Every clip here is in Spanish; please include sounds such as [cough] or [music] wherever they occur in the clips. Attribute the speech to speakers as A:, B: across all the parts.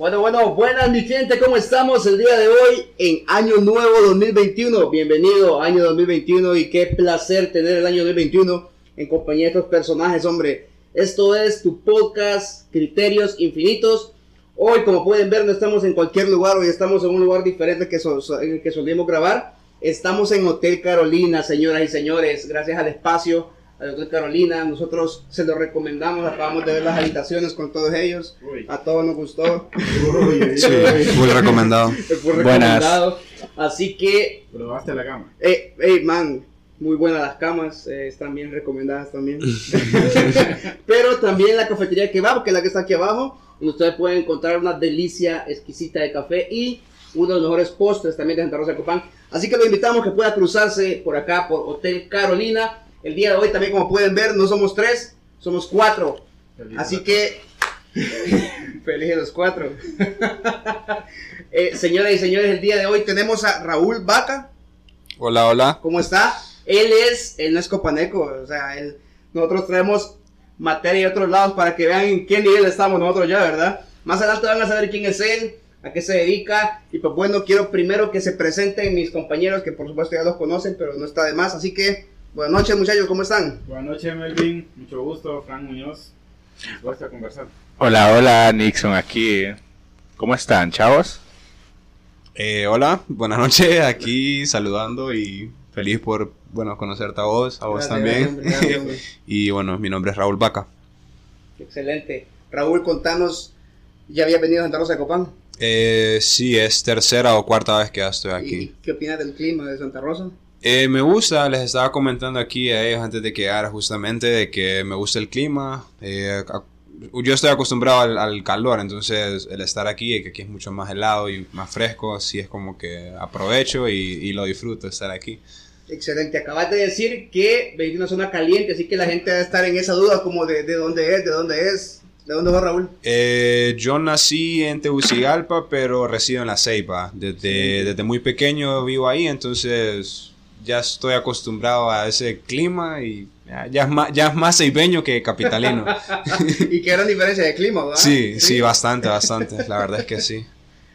A: Bueno, bueno, buenas mi gente, ¿cómo estamos el día de hoy en Año Nuevo 2021? Bienvenido Año 2021 y qué placer tener el año 2021 en compañía de estos personajes, hombre. Esto es tu podcast Criterios Infinitos. Hoy, como pueden ver, no estamos en cualquier lugar, hoy estamos en un lugar diferente que, en el que solíamos grabar. Estamos en Hotel Carolina, señoras y señores, gracias al espacio al Hotel Carolina. Nosotros se lo recomendamos, acabamos de ver las habitaciones con todos ellos. A todos nos gustó.
B: sí, muy recomendado. [laughs]
A: Muy recomendado. Así que.
C: Probaste la cama.
A: Eh, hey, man, muy buenas las camas, eh, están bien recomendadas también. [laughs] Pero también la cafetería que va, que es la que está aquí abajo, donde ustedes pueden encontrar una delicia exquisita de café y uno de los mejores postres también de Santa Rosa de Copán. Así que lo invitamos que pueda cruzarse por acá, por Hotel Carolina. El día de hoy también, como pueden ver, no somos tres, somos cuatro. Así que, [laughs] feliz los cuatro. [laughs] eh, señoras y señores, el día de hoy tenemos a Raúl Vaca.
B: Hola, hola.
A: ¿Cómo está? Él es, él no es copaneco, o sea, él, nosotros traemos materia de otros lados para que vean en qué nivel estamos nosotros ya, ¿verdad? Más adelante van a saber quién es él, a qué se dedica. Y pues bueno, quiero primero que se presenten mis compañeros, que por supuesto ya los conocen, pero no está de más. Así que, buenas noches muchachos, ¿cómo están?
C: Buenas noches Melvin, mucho gusto, Frank Muñoz. A conversar.
D: Hola, hola, Nixon aquí. ¿Cómo están, chavos?
B: Eh, hola, buenas noches, aquí saludando y feliz por, bueno, conocerte a vos, a vos también. [laughs] y bueno, mi nombre es Raúl Vaca.
A: Excelente. Raúl, contanos, ¿ya había venido a Santa Rosa de Copán?
B: Eh, sí, es tercera o cuarta vez que ya estoy aquí.
A: ¿Y qué opinas del clima de Santa Rosa?
B: Eh, me gusta, les estaba comentando aquí a ellos antes de quedar justamente de que me gusta el clima. Eh, yo estoy acostumbrado al, calor, entonces el estar aquí, que aquí es mucho más helado y más fresco, así es como que aprovecho y, y lo disfruto estar aquí.
A: Excelente, acabas de decir que venís una zona caliente, así que la gente debe estar en esa duda como de, de dónde es, de dónde es. ¿De dónde va Raúl?
B: Eh, yo nací en Tegucigalpa, pero resido en La Ceiba. Desde, desde muy pequeño vivo ahí, entonces ya estoy acostumbrado a ese clima y ya, es, más, ya es más ceibeño que capitalino. [laughs]
A: y qué gran diferencia de clima, ¿verdad?
B: Sí, sí, sí, bastante, bastante. La verdad es que sí.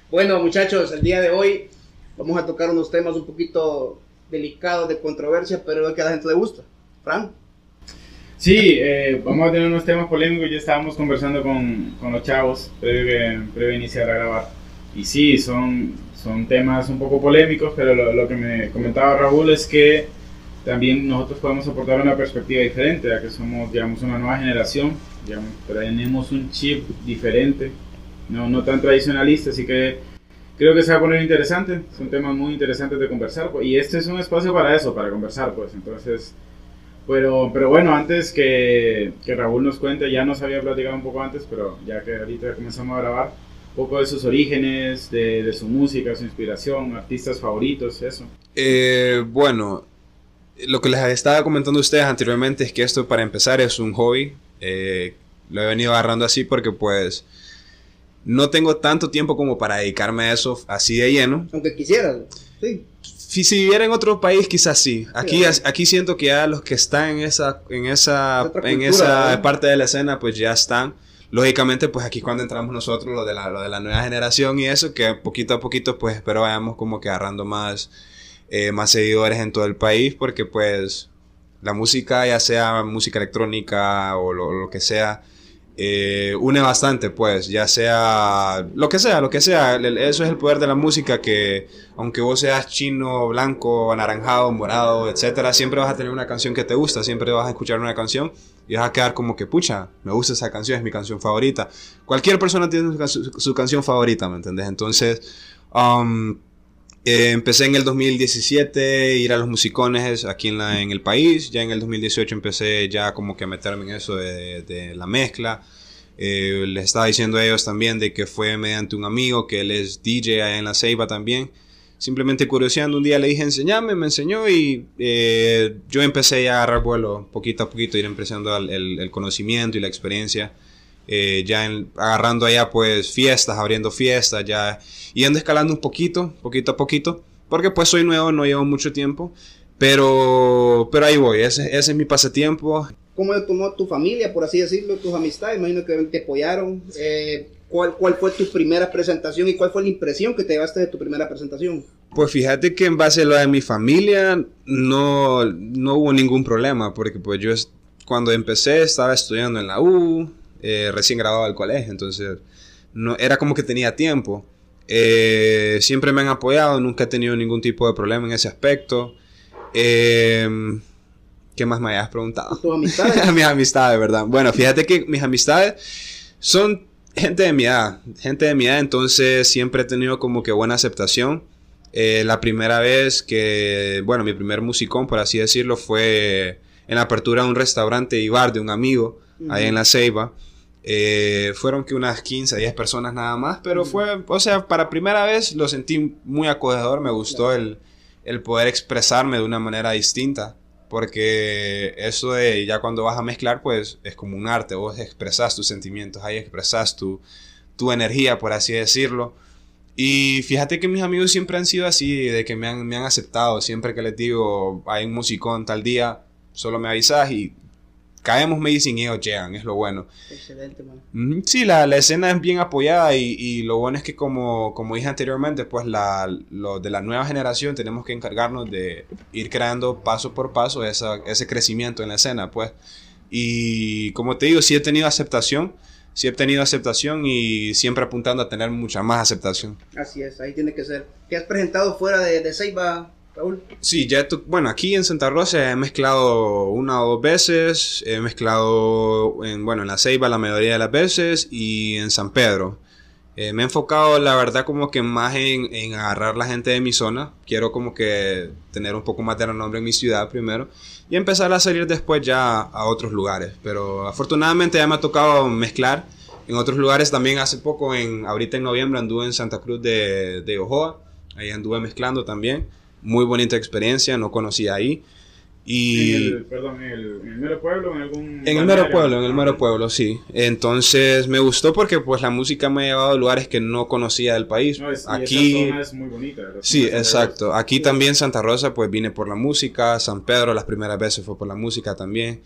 A: Bueno, muchachos, el día de hoy vamos a tocar unos temas un poquito delicados, de controversia, pero es que a la gente le gusta. Fran.
C: Sí, eh, vamos a tener unos temas polémicos. Ya estábamos conversando con, con los chavos previo, previo a iniciar a grabar. Y sí, son, son temas un poco polémicos, pero lo, lo, que me comentaba Raúl es que también nosotros podemos aportar una perspectiva diferente, ya que somos, digamos, una nueva generación, digamos, tenemos un chip diferente, no, no tan tradicionalista, así que creo que se va a poner interesante, son temas muy interesantes de conversar, pues, y este es un espacio para eso, para conversar, pues, entonces pero, pero bueno, antes que, que, Raúl nos cuente, ya nos había platicado un poco antes, pero ya que ahorita comenzamos a grabar, poco de sus orígenes, de, de su música, su inspiración, artistas favoritos, eso.
B: Eh, bueno, lo que les estaba comentando a ustedes anteriormente es que esto para empezar es un hobby. Eh, lo he venido agarrando así porque pues no tengo tanto tiempo como para dedicarme a eso así de lleno.
A: Aunque quisiera, sí
B: si, viviera en otro país, quizás sí. Aquí, aquí siento que ya los que están en esa, en esa, en esa parte de la escena, pues ya están. Lógicamente, pues aquí cuando entramos nosotros, lo de, la, de la nueva generación y eso, que poquito a poquito, pues espero vayamos como que agarrando más, eh, más seguidores en todo el país, porque pues la música, ya sea música electrónica o lo, lo que sea, eh, une bastante, pues, ya sea lo que sea, lo que sea. Eso es el poder de la música que, aunque vos seas chino, blanco, anaranjado, morado, etcétera, siempre vas a tener una canción que te gusta, siempre vas a escuchar una canción y vas a quedar como que, pucha, me gusta esa canción, es mi canción favorita. Cualquier persona tiene su, canción favorita, ¿me entendés? Entonces, um, eh, empecé en el 2017 ir a los musicones aquí en, la, en el país. Ya en el 2018 empecé ya como que a meterme en eso de, la mezcla. Eh, les estaba diciendo a ellos también de que fue mediante un amigo que él es DJ en la Ceiba también. Simplemente curioseando un día le dije enseñame, me enseñó y eh, yo empecé a agarrar vuelo poquito a poquito, ir empezando el, el conocimiento y la experiencia. Eh, ya agarrando allá pues fiestas, abriendo fiestas, ya yendo escalando un poquito, poquito a poquito, porque pues soy nuevo, no llevo mucho tiempo, pero, pero ahí voy, ese, ese es mi pasatiempo.
A: ¿Cómo tomó tu familia, por así decirlo, tus amistades? Imagino que te apoyaron. Eh, ¿cuál, ¿cuál fue tu primera presentación y cuál fue la impresión que te llevaste de tu primera presentación?
B: Pues fíjate que en base a lo de mi familia no, no hubo ningún problema, porque pues yo cuando empecé estaba estudiando en la U, eh, recién graduado del colegio, entonces no, era como que tenía tiempo. Eh, siempre me han apoyado, nunca he tenido ningún tipo de problema en ese aspecto. Eh, ¿Qué más me hayas preguntado?
A: ¿Tus amistades? [laughs]
B: mis amistades, ¿verdad? Bueno, fíjate que mis amistades son gente de mi edad, gente de mi edad, entonces siempre he tenido como que buena aceptación. Eh, la primera vez que, bueno, mi primer musicón, por así decirlo, fue en la apertura de un restaurante y bar de un amigo, ahí en La Ceiba. Eh, fueron que unas 15, 10 personas nada más, pero fue, o sea, para primera vez lo sentí muy acogedor, me gustó el, el poder expresarme de una manera distinta. Porque eso de ya cuando vas a mezclar, pues es como un arte. Vos expresas tus sentimientos, ahí expresas tu, tu energía, por así decirlo. Y fíjate que mis amigos siempre han sido así, de que me han, me han aceptado. Siempre que les digo, hay un musicón tal día, solo me avisas y caemos, me dicen y ellos llegan, es lo bueno.
A: Excelente, man.
B: Sí, la, la, escena es bien apoyada y, y, lo bueno es que como, como dije anteriormente, pues la, lo de la nueva generación tenemos que encargarnos de ir creando paso por paso esa, ese crecimiento en la escena, pues. Y como te digo, sí he tenido aceptación, sí he tenido aceptación y siempre apuntando a tener mucha más aceptación.
A: Así es, ahí tiene que ser. ¿Te has presentado fuera de, de Ceiba, Raúl?
B: Sí, ya bueno, aquí en Santa Rosa he mezclado una o dos veces, he mezclado en, bueno, en la Ceiba la mayoría de las veces y en San Pedro. Eh, me he enfocado, la verdad, como que más en, en, agarrar la gente de mi zona. Quiero como que tener un poco más de renombre en mi ciudad primero y empezar a salir después ya a otros lugares. Pero afortunadamente ya me ha tocado mezclar en otros lugares. También hace poco, en, ahorita en noviembre, anduve en Santa Cruz de, de Ojoa. Ahí anduve mezclando también muy bonita experiencia, no conocía ahí. Y
C: en el, perdón, en el, en el mero pueblo, en algún...
B: En el mero pueblo, en el mero pueblo, sí. Entonces me gustó porque pues la música me ha llevado a lugares que no conocía del país.
C: No, es,
B: Aquí...
C: Esa zona es muy bonita.
B: Sí, exacto. Aquí también Santa Rosa pues vine por la música, San Pedro las primeras veces fue por la música también.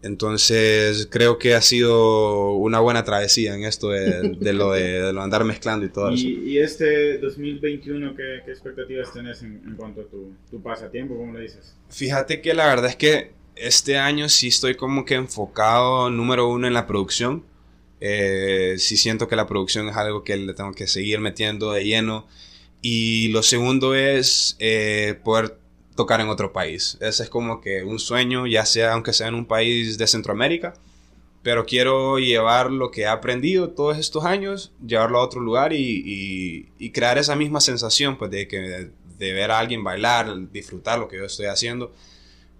B: Entonces creo que ha sido una buena travesía en esto de, de lo de, de lo andar mezclando y todo [laughs] eso.
C: Y, y este 2021, ¿qué, qué expectativas tenés en, en cuanto a tu, tu pasatiempo, como le dices?
B: Fíjate que la verdad es que este año sí estoy como que enfocado número uno en la producción. Eh, sí siento que la producción es algo que le tengo que seguir metiendo de lleno. Y lo segundo es eh, poder tocar en otro país. Ese es como que un sueño, ya sea aunque sea en un país de Centroamérica. Pero quiero llevar lo que he aprendido todos estos años, llevarlo a otro lugar y, y, crear esa misma sensación pues, de, que, de ver a alguien bailar, disfrutar lo que yo estoy haciendo.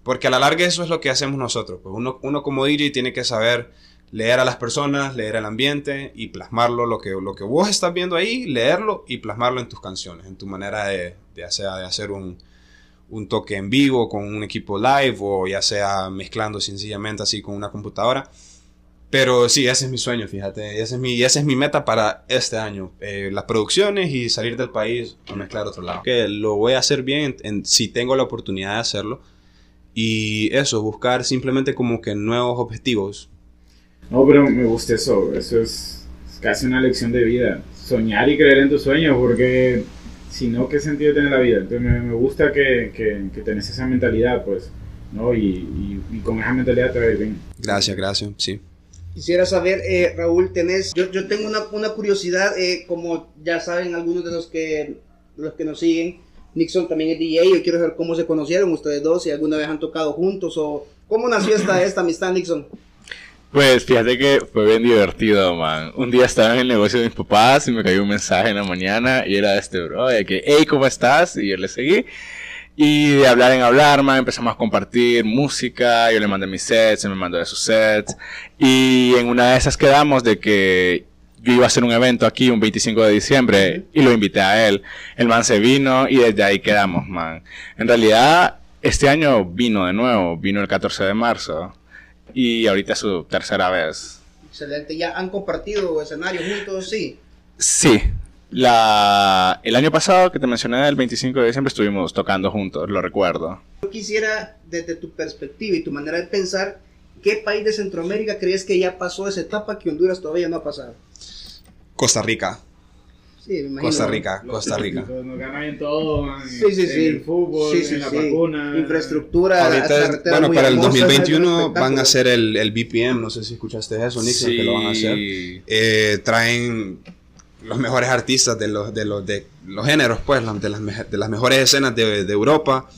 B: Porque a la larga eso es lo que hacemos nosotros. Pues uno, uno como DJ tiene que saber leer a las personas, leer el ambiente y plasmarlo, lo que, lo que vos estás viendo ahí, leerlo y plasmarlo en tus canciones, en tu manera de, de hacer, de hacer un, un toque en vivo con un equipo live o ya sea mezclando sencillamente así con una computadora. Pero sí, ese es mi sueño, fíjate, ese es mi, esa es mi meta para este año, eh, las producciones y salir del país a mezclar otro lado. Que lo voy a hacer bien en, en, si tengo la oportunidad de hacerlo. Y eso, buscar simplemente como que nuevos objetivos.
C: No, pero me gusta eso, eso es, es casi una lección de vida. Soñar y creer en tus sueños, porque si no, ¿qué sentido tiene la vida? Entonces me, me gusta que, que, que, tenés esa mentalidad, pues, ¿no? Y, y, y, con esa mentalidad te va a ir bien.
B: Gracias, gracias, sí.
A: Quisiera saber, eh, Raúl, tenés, yo, yo tengo una, una curiosidad, eh, como ya saben algunos de los que, los que nos siguen, Nixon también es DJ, yo quiero saber cómo se conocieron ustedes dos, si alguna vez han tocado juntos o cómo nació esta, esta amistad, Nixon.
D: Pues fíjate que fue bien divertido, man. Un día estaba en el negocio de mis papás y me cayó un mensaje en la mañana y era este bro, de que, hey, ¿cómo estás? Y yo le seguí. Y de hablar en hablar, man, empezamos a compartir música, yo le mandé mis sets, él me mandó de sus sets. Y en una de esas quedamos de que yo iba a hacer un evento aquí un 25 de diciembre y lo invité a él. El man se vino y desde ahí quedamos, man. En realidad, este año vino de nuevo, vino el 14 de marzo y ahorita es su tercera vez.
A: Excelente, ¿ya han compartido escenario juntos? Sí.
D: Sí. La, el año pasado que te mencioné, el 25 de diciembre, estuvimos tocando juntos, lo recuerdo.
A: Yo quisiera, desde tu perspectiva y tu manera de pensar, ¿qué país de Centroamérica crees que ya pasó esa etapa que Honduras todavía no ha pasado?
B: Costa Rica.
A: Sí, me imagino.
B: Costa Rica,
C: Los
B: Costa Rica.
C: típicos, Nos ganan en todo, man,
A: Sí, sí,
C: en
A: sí.
C: el fútbol,
A: Sí, sí,
C: en la
A: sí.
C: vacuna.
A: Infraestructura.
B: Ahorita,
A: carreteras
B: bueno,
A: muy
B: para el
A: hermosas, es un
B: 2021 van a hacer el, el BPM, no sé si escuchaste eso, Nixon, que lo van a hacer. Eh, traen los mejores artistas de los, de los, de los géneros, pues, de las, de las mejores escenas de, de Europa,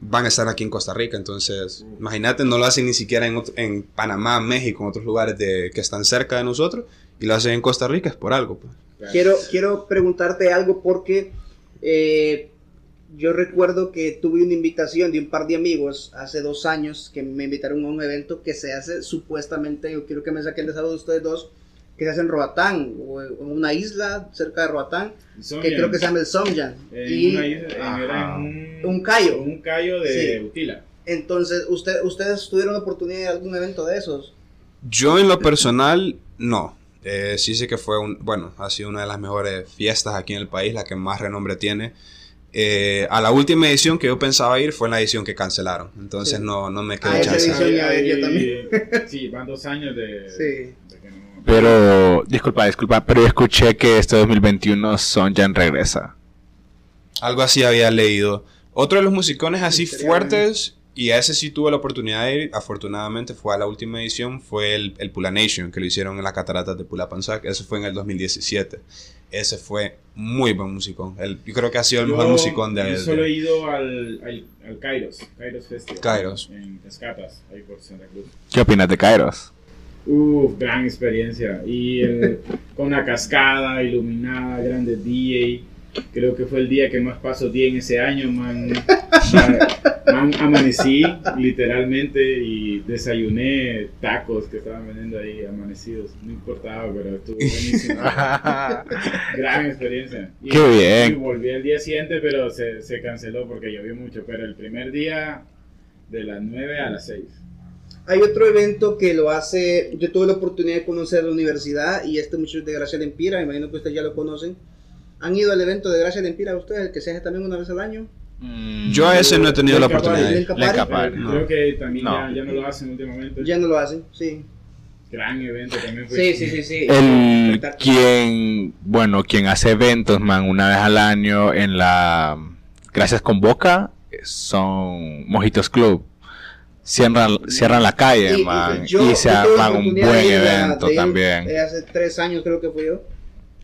B: van a estar aquí en Costa Rica. Entonces, imagínate, no lo hacen ni siquiera en, en Panamá, México, en otros lugares de, que están cerca de nosotros, y lo hacen en Costa Rica, es por algo. Pues.
A: Quiero, quiero preguntarte algo porque eh, yo recuerdo que tuve una invitación de un par de amigos hace dos años que me invitaron a un evento que se hace supuestamente, yo quiero que me saquen de salud ustedes dos, que se hace en Roatán, o en una isla cerca de Roatán, que creo que se llama el Somjan.
C: En
A: Y
C: una isla- en-
D: Ajá.
C: era en un,
A: Un callo.
C: Un callo de
A: Sí.
C: Utila.
A: entonces, usted, ¿ustedes tuvieron la oportunidad de algún evento de esos?
B: Yo en lo personal, no. Eh, sí sé que fue un, bueno, ha sido una de las mejores fiestas aquí en el país, la que más renombre tiene. Eh, a la última edición que yo pensaba ir fue en la edición que cancelaron, entonces
A: Sí.
B: no, no me
A: Ah,
B: quedó
A: esa
B: chance.
A: edición ya-
C: Ahí-
A: yo
C: ahí-
A: también. [laughs]
C: Sí, van dos años de,
A: Sí.
C: de que no.
D: Pero, disculpa, disculpa, pero yo escuché que este 2021 Sonjan regresa.
B: Algo así había leído. Otro de los musicones así fuertes, y a ese sí tuve la oportunidad de ir, afortunadamente fue a la última edición, fue el, el Pula Nation, que lo hicieron en las cataratas de Pulapanzac, ese fue en el 2017. Ese fue muy buen musicón. El- yo creo que ha sido el mejor
C: Yo-
B: musicón de...
C: yo solo
B: de-
C: he ido al, al, al Kairos, Kairos Festival.
B: Kairos.
C: En Escatas, ahí por Santa Cruz.
D: ¿Qué opinas de Kairos?
C: Uf, gran experiencia. Y el- con una cascada iluminada, grande DJ. Creo que fue el día que más paso día en ese año, man. Man, amanecí literalmente y desayuné tacos que estaban vendiendo ahí amanecidos. No importaba, pero estuvo buenísimo. [laughs] Gran experiencia. Y,
D: Qué bien.
C: y volví el día siguiente, pero se, se canceló porque llovió mucho. Pero el primer día, de las 9 a las 6.
A: Hay otro evento que lo hace, yo tuve la oportunidad de conocer la universidad y este muchacho de Gracia de Empira, me imagino que ustedes ya lo conocen. ¿Han ido al evento de Gracia de Empira ustedes, el que se hace también una vez al año?
B: Yo a ese no he tenido la oportunidad. de ir.
A: Lenca
D: Lenca
A: Party.
D: Party.
C: Pero Creo que también
D: No.
C: ya, ya no lo hacen últimamente.
A: Ya no lo hacen, sí.
C: Gran evento también fue.
A: Sí, sí, sí, sí.
D: El quien, bueno, quien hace eventos, man, una vez al año en la Gracias con Boca son Mojitos Club. Cierran, cierran la calle,
A: Y- y
D: man,
A: yo-
D: y se arman un buen evento
A: de ir,
D: también.
A: hace tres años creo que fui yo.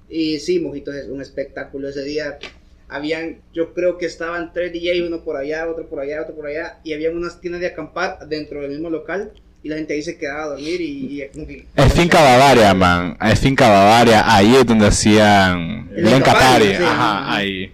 A: Y sí, Mojitos es un espectáculo. Ese día habían, yo creo que estaban tres DJ, uno por allá, otro por allá, otro por allá. Y habían unas tiendas de acampar dentro del mismo local. Y la gente ahí se quedaba a dormir y... y
D: Es Finca Bavaria, man. Es Finca Bavaria. Ahí es donde hacían Lenca
A: Party,
D: Party.
A: sí.
D: Ajá, ahí.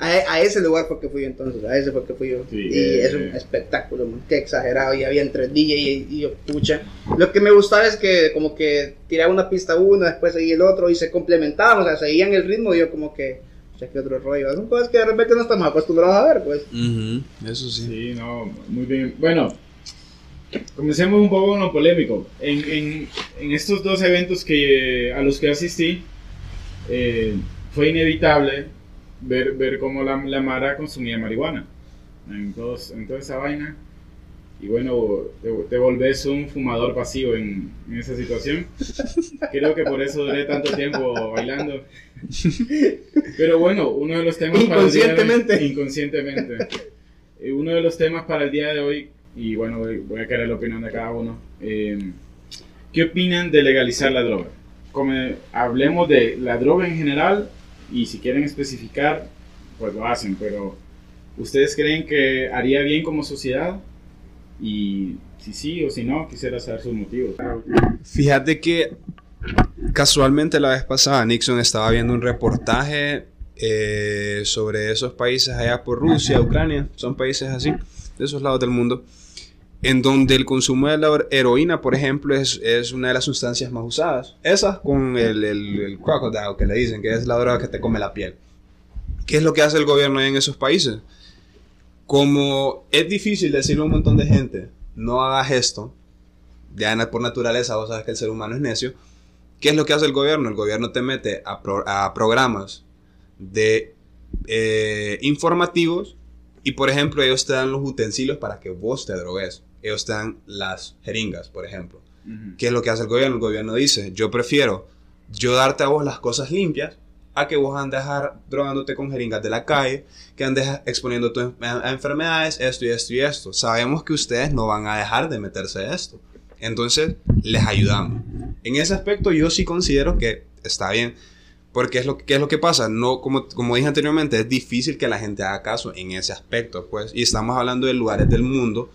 A: A, a ese lugar fue que fui yo entonces, a ese fue que fui yo.
C: Sí,
A: y
C: eh,
A: es un espectáculo, man. Qué exagerado. Y había entre DJ y, y yo, pucha. Lo que me gustaba es que como que tiraba una pista uno, después seguía el otro y se complementaban, o sea, seguían el ritmo y yo como que, o sea, que otro rollo. Son cosas que de repente no estamos acostumbrados a ver, pues.
B: Ujú, Eso sí.
C: Sí, no, muy bien. Bueno, comencemos un poco con lo polémico. En, en, en estos dos eventos que, a los que asistí, eh, fue inevitable ver, ver cómo la, la Mara consumía marihuana en, todos, en toda esa vaina. Y bueno, te, te volvés un fumador pasivo en, en esa situación. Creo que por eso duré tanto tiempo bailando. Pero bueno, uno de los temas para el día de hoy-
A: Inconscientemente.
C: inconscientemente. Eh, uno de los temas para el día de hoy, y bueno, voy, voy a querer la opinión de cada uno. eh, ¿Qué opinan de legalizar la droga? Como, hablemos de la droga en general y si quieren especificar, pues lo hacen, pero ¿ustedes creen que haría bien como sociedad? Y si sí o si no, quisiera saber sus motivos.
B: Fíjate que casualmente la vez pasada Nixon estaba viendo un reportaje eh, sobre esos países allá por Rusia, Ucrania, son países así, de esos lados del mundo, en donde el consumo de la heroína, por ejemplo, es, es una de las sustancias más usadas. Esas con el, el, el crocodile que le dicen, que es la droga que te come la piel. ¿Qué es lo que hace el gobierno en esos países? Como es difícil decirle a un montón de gente, no hagas esto, ya por naturaleza vos sabes que el ser humano es necio, ¿qué es lo que hace el gobierno? El gobierno te mete a, pro- a programas de eh, informativos y por ejemplo ellos te dan los utensilios para que vos te drogues. Ellos te dan las jeringas, por ejemplo. ¿Qué es lo que hace el gobierno? El gobierno dice, yo prefiero yo darte a vos las cosas limpias a que vos andes drogándote con jeringas de la calle, que andes exponiendo a, enfermedades, esto y esto y esto. Sabemos que ustedes no van a dejar de meterse a esto. Entonces, les ayudamos. En ese aspecto yo sí considero que está bien. Porque es lo, ¿qué es lo que pasa? No, como, como dije anteriormente, es difícil que la gente haga caso en ese aspecto, pues. Y estamos hablando de lugares del mundo.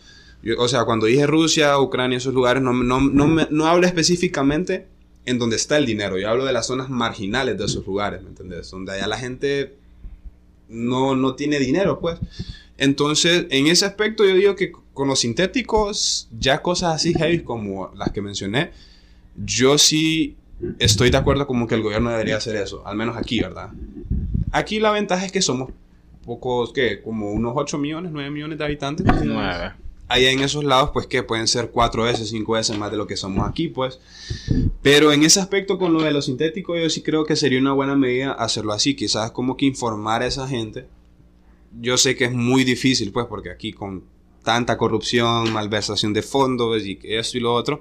B: O sea, cuando dije Rusia, Ucrania, esos lugares, no, no, no, no hablo específicamente en donde está el dinero. Yo hablo de las zonas marginales de esos lugares, ¿me entiendes? Donde allá la gente no, no tiene dinero, pues. Entonces, en ese aspecto yo digo que con los sintéticos, ya cosas así heavy como las que mencioné, yo sí estoy de acuerdo como que el gobierno debería hacer eso, al menos aquí, ¿verdad? Aquí la ventaja es que somos pocos, ¿qué? Como unos 8 millones, 9 millones de habitantes. 9 allá en esos lados, pues que pueden ser cuatro veces, cinco veces más de lo que somos aquí, pues. Pero en ese aspecto con lo de lo sintético, yo sí creo que sería una buena medida hacerlo así, quizás como que informar a esa gente. Yo sé que es muy difícil, pues, porque aquí con tanta corrupción, malversación de fondos y esto y lo otro.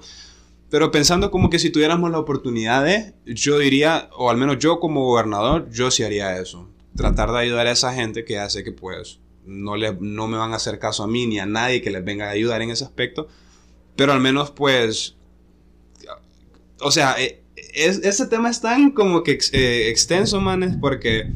B: Pero pensando como que si tuviéramos la oportunidad de, yo diría, o al menos yo como gobernador, yo sí haría eso. Tratar de ayudar a esa gente que hace que pues no, le, no me van a hacer caso a mí ni a nadie que les venga a ayudar en ese aspecto. Pero al menos pues, o sea, eh, es, ese tema es tan como que eh, extenso, manes, porque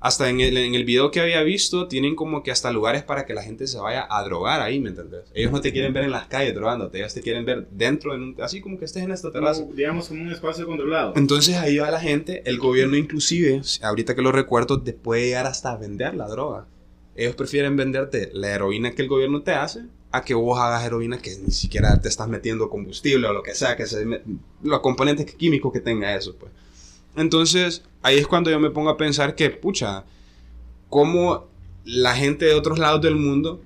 B: hasta en el, en el video que había visto tienen como que hasta lugares para que la gente se vaya a drogar ahí, ¿me entendés? Ellos no te quieren ver en las calles drogándote, ellos te quieren ver dentro, así como que estés en esta terraza.
C: digamos como un espacio controlado.
B: Entonces ahí va la gente, el gobierno inclusive, ahorita que lo recuerdo, te puede llegar hasta vender la droga. Ellos prefieren venderte la heroína que el gobierno te hace a que vos hagas heroína que ni siquiera te estás metiendo combustible o lo que sea, que se, los componentes químicos que tenga eso, pues. Entonces, ahí es cuando yo me pongo a pensar que, pucha, cómo la gente de otros lados del mundo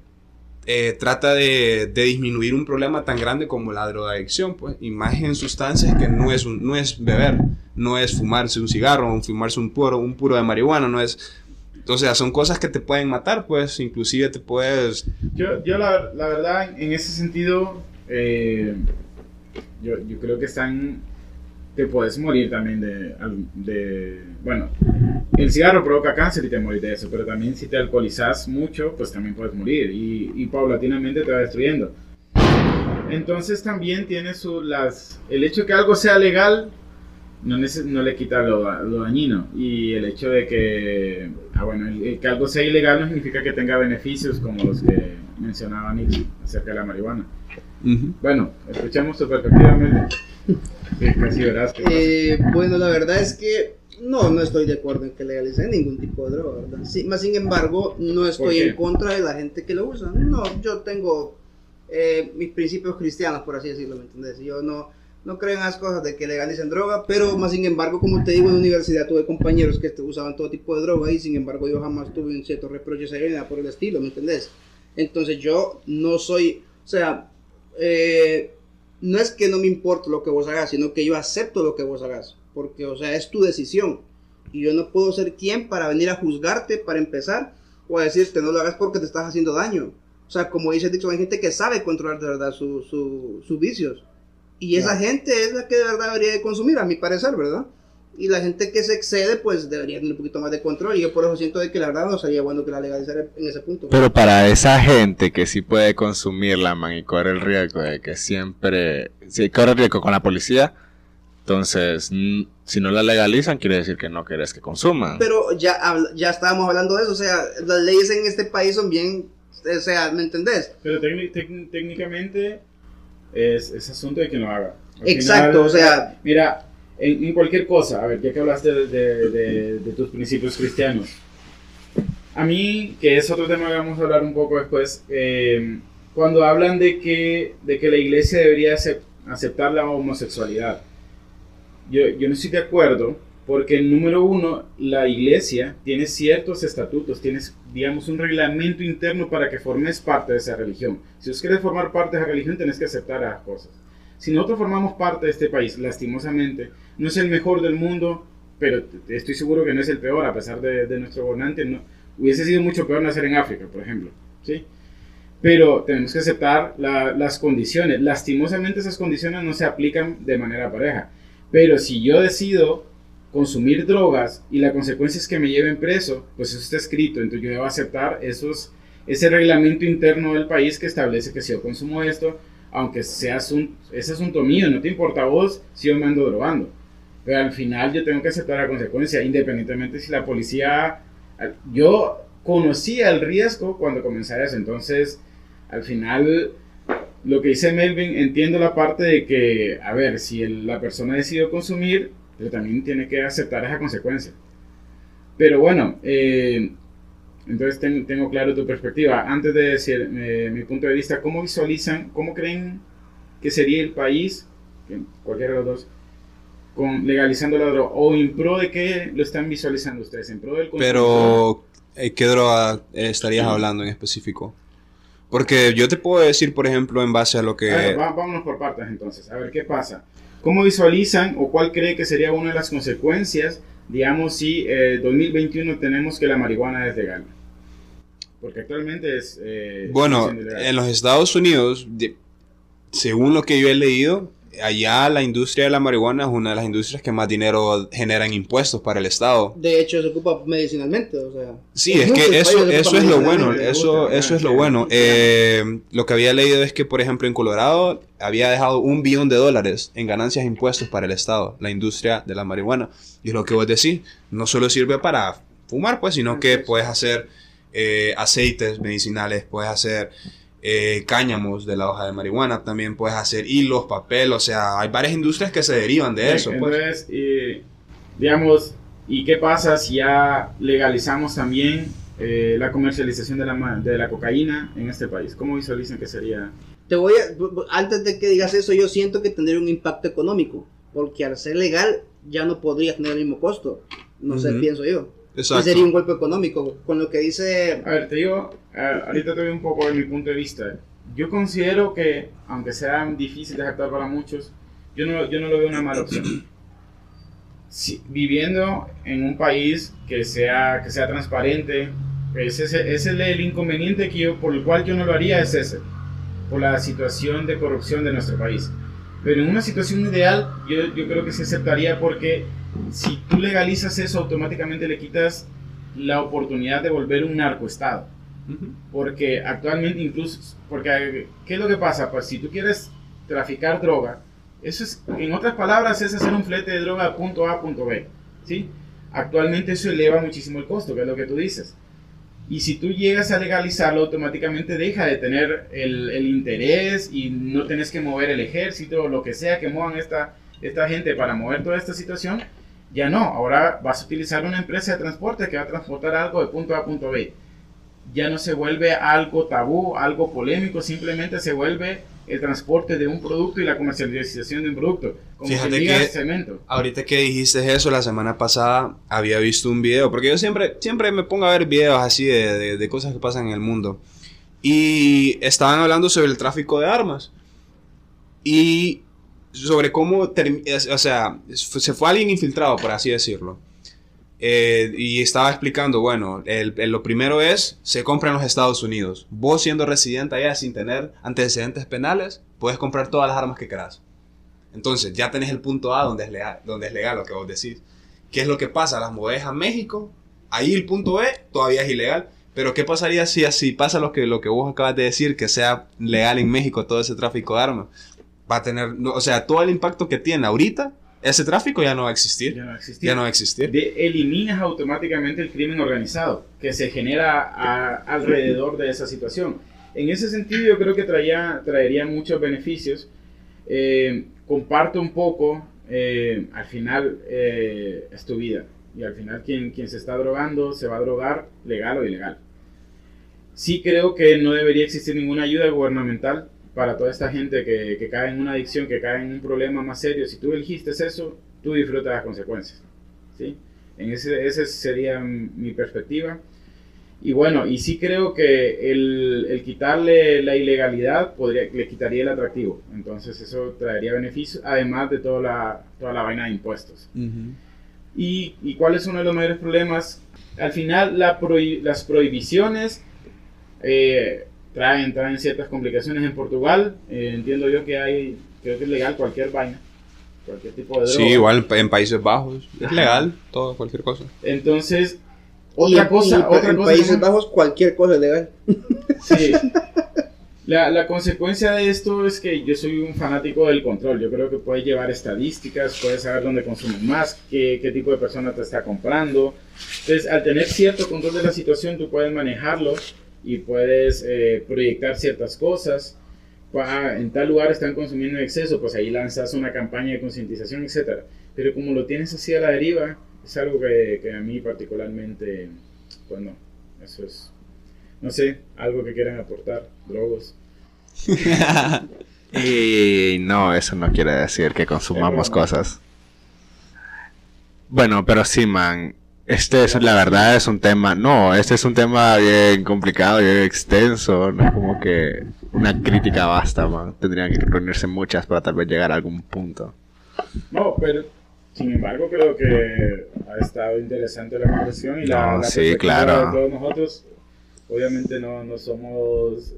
B: eh, trata de, de, disminuir un problema tan grande como la drogadicción, pues, y más en sustancias que no es, un, no es beber, no es fumarse un cigarro, fumarse un puro, un puro de marihuana, no es o sea, son cosas que te pueden matar, pues, inclusive te puedes...
C: Yo, yo la, la verdad, en ese sentido, eh, yo, yo, creo que están... Te puedes morir también de, de... Bueno, el cigarro provoca cáncer y te morís de eso, pero también si te alcoholizas mucho, pues también puedes morir y, y paulatinamente te va destruyendo. Entonces también tiene su, las... El hecho de que algo sea legal no, no le quita lo, lo, dañino. Y el hecho de que, ah, bueno, el, que algo sea ilegal no significa que tenga beneficios como los que mencionaba Nick acerca de la marihuana. Bueno, escuchemos tu perspectiva,
A: casi verás eh, bueno, la verdad es que no, no estoy de acuerdo en que legalicen ningún tipo de droga, ¿verdad? Sí, más sin embargo, no estoy en contra de la gente que lo usa. No, yo tengo eh, mis principios cristianos, por así decirlo, ¿me entiendes? Yo no no creen en las cosas de que legalicen droga, pero más sin embargo, como te digo, en la universidad tuve compañeros que usaban todo tipo de droga y sin embargo yo jamás tuve un cierto reproche a nada por el estilo, ¿me entendés? Entonces yo no soy, o sea, eh, no es que no me importe lo que vos hagas, sino que yo acepto lo que vos hagas, porque, o sea, es tu decisión y yo no puedo ser quien para venir a juzgarte para empezar o a decirte no lo hagas porque te estás haciendo daño. O sea, como dice dicho, hay gente que sabe controlar de verdad sus vicios. Y esa gente es la que de verdad debería de consumir, a mi parecer, ¿verdad? Y la gente que se excede, pues debería tener un poquito más de control. Y yo por eso siento de que la verdad no sería bueno que la legalizara en ese punto.
D: Pero para esa gente que sí puede consumirla, man, y corre el riesgo de que siempre, si corre el riesgo con la policía, entonces, si no la legalizan, quiere decir que no quieres que consuman.
A: Pero ya, ya estábamos hablando de eso, o sea, las leyes en este país son bien, o sea, ¿me entendés?
C: Pero técnicamente es, es asunto de quien lo haga.
A: Exacto, o sea...
C: Mira, en, cualquier cosa, a ver, ya que hablaste de, de, tus principios cristianos, a mí, que es otro tema que vamos a hablar un poco después, eh, cuando hablan de que, de que la iglesia debería aceptar la homosexualidad, yo, yo no estoy de acuerdo porque, número uno, la iglesia tiene ciertos estatutos, tienes, digamos, un reglamento interno para que formes parte de esa religión. Si vos quieres formar parte de esa religión, tenés que aceptar las cosas. Si nosotros formamos parte de este país, lastimosamente, no es el mejor del mundo, pero estoy seguro que no es el peor, a pesar de, nuestro gobernante. Hubiese sido mucho peor nacer en África, por ejemplo. ¿sí? Pero tenemos que aceptar las condiciones. Lastimosamente esas condiciones no se aplican de manera pareja. Pero si yo decido consumir drogas y la consecuencia es que me lleven preso, pues eso está escrito, entonces yo debo aceptar esos, ese reglamento interno del país que establece que si yo consumo esto, aunque sea ese asunto mío, no te importa a vos si yo me ando drogando. Pero al final yo tengo que aceptar la consecuencia, independientemente si la policía... Yo conocía el riesgo cuando comencé eso, entonces al final lo que dice Melvin, entiendo la parte de que, a ver, si la persona decidió consumir, pero también tiene que aceptar esa consecuencia. Pero bueno, eh, entonces tengo claro tu perspectiva. Antes de decir eh, mi punto de vista, ¿cómo visualizan, cómo creen que sería el país, cualquiera de los dos, con legalizando la droga? ¿O en pro de qué lo están visualizando ustedes? ¿En pro del
B: Pero, eh, ¿qué droga estarías hablando en específico? Porque yo te puedo decir, por ejemplo, en base a lo que...
C: A vámonos por partes entonces, a ver qué pasa. ¿Cómo visualizan o cuál cree que sería una de las consecuencias, digamos, si eh, 2021 tenemos que la marihuana es legal? Porque actualmente es...
B: Eh, bueno, en los Estados Unidos, según lo que yo he leído, allá la industria de la marihuana es una de las industrias que más dinero generan impuestos para el Estado.
A: De hecho, se ocupa medicinalmente, o sea.
B: Sí, [laughs] es que eso, eso es lo bueno, eso, eso es lo bueno. Eh, lo que había leído es que, por ejemplo, en Colorado había dejado un billón de dólares en ganancias e impuestos para el Estado, la industria de la marihuana. Y es lo que vos decís, no solo sirve para fumar, pues, sino que puedes hacer eh, aceites medicinales, puedes hacer eh, cáñamos de la hoja de marihuana, también puedes hacer hilos, papel, o sea, hay varias industrias que se derivan de eso.
C: Pues. Entonces, digamos, ¿y qué pasa si ya legalizamos también eh, la comercialización de la, de la cocaína en este país? ¿Cómo visualizan que sería?
A: Te voy a, antes de que digas eso, yo siento que tendría un impacto económico, porque al ser legal ya no podría tener el mismo costo, no sé, pienso yo. Exacto. sería un golpe económico, con lo que dice...
C: A ver, te digo, ahorita te doy un poco de mi punto de vista. Yo considero que, aunque sea difícil de aceptar para muchos, yo no, yo no lo veo una mala opción. Si, viviendo en un país que sea, que sea transparente, ese, ese es el inconveniente que yo, por el cual yo no lo haría, es ese, por la situación de corrupción de nuestro país. Pero en una situación ideal, yo, yo creo que se aceptaría porque si tú legalizas eso, automáticamente le quitas la oportunidad de volver un narcoestado. Porque actualmente incluso, porque ¿qué es lo que pasa? Pues si tú quieres traficar droga, eso es, en otras palabras, es hacer un flete de droga de punto A a punto B. ¿sí? Actualmente eso eleva muchísimo el costo, que es lo que tú dices. Y si tú llegas a legalizarlo, automáticamente deja de tener el, el interés y no tienes que mover el ejército o lo que sea que muevan esta, esta gente para mover toda esta situación. Ya no, ahora vas a utilizar una empresa de transporte que va a transportar algo de punto A a punto B. Ya no se vuelve algo tabú, algo polémico, simplemente se vuelve el transporte de un producto y la comercialización de un producto.
B: Como Fíjate que cemento. ahorita que dijiste eso, la semana pasada había visto un video, porque yo siempre, siempre me pongo a ver videos así de, de, cosas que pasan en el mundo. Y estaban hablando sobre el tráfico de armas. Y sobre cómo, o sea, se fue alguien infiltrado, por así decirlo. Eh, y estaba explicando, bueno, el, lo primero es, se compra en los Estados Unidos. Vos siendo residente allá sin tener antecedentes penales, puedes comprar todas las armas que quieras. Entonces, ya tenés el punto A donde es legal, donde es legal lo que vos decís. ¿Qué es lo que pasa? Las mueves a México, ahí el punto B todavía es ilegal. Pero ¿qué pasaría si así pasa lo que, lo que vos acabas de decir, que sea legal en México todo ese tráfico de armas? Va a tener, o sea, todo el impacto que tiene ahorita ese tráfico ya no va a existir. Ya no va a existir. Ya no va a existir.
C: eliminas automáticamente el crimen organizado que se genera alrededor de esa situación. En ese sentido yo creo que traía, traería muchos beneficios. Eh, comparto un poco, eh, al final eh, es tu vida. Y al final quien, quien se está drogando se va a drogar legal o ilegal. Sí creo que no debería existir ninguna ayuda gubernamental para toda esta gente que, que, cae en una adicción, que cae en un problema más serio, si tú elegiste eso, tú disfrutas las consecuencias. ¿sí? En ese, esa sería mi perspectiva. Y bueno, y sí creo que el, el, quitarle la ilegalidad podría, le quitaría el atractivo. Entonces eso traería beneficios, además de toda la, toda la vaina de impuestos. y, y, cuál es uno de los mayores problemas? Al final la las prohibiciones eh, traen, traen ciertas complicaciones en Portugal. Eh, entiendo yo que hay, creo que es legal cualquier vaina. cualquier tipo de droga.
B: Sí, igual en Países Bajos. Es legal, todo, cualquier cosa.
C: Entonces, otra cosa,
A: y,
C: otra
A: en
C: cosa
A: Países
C: como-
A: Bajos cualquier cosa es legal.
C: Sí. La, la consecuencia de esto es que yo soy un fanático del control. Yo creo que puedes llevar estadísticas, puedes saber dónde consumes más, qué, qué tipo de persona te está comprando. Entonces, al tener cierto control de la situación, tú puedes manejarlo y puedes eh, proyectar ciertas cosas. Ah, en tal lugar están consumiendo en exceso, pues ahí lanzas una campaña de concientización, etc. Pero como lo tienes así a la deriva, es algo que, que a mí particularmente, bueno, eso es no sé, algo que quieran aportar, drogos. [laughs]
D: Y no, eso no quiere decir que consumamos cosas. Bueno, pero sí, man. Este es, la verdad, es un tema. No, este es un tema bien complicado, bien extenso. No es como que una crítica basta, man. Tendrían que reunirse muchas para tal vez llegar a algún punto.
C: No, pero sin embargo creo que ha estado interesante la conversación y la,
D: No,
C: la
D: sí, claro.
C: de todos nosotros. Obviamente no, no somos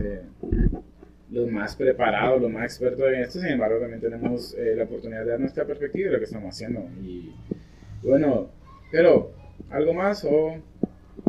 C: eh, los más preparados, los más expertos en esto, sin embargo también tenemos eh, la oportunidad de dar nuestra perspectiva de lo que estamos haciendo. Y bueno, pero ¿algo más o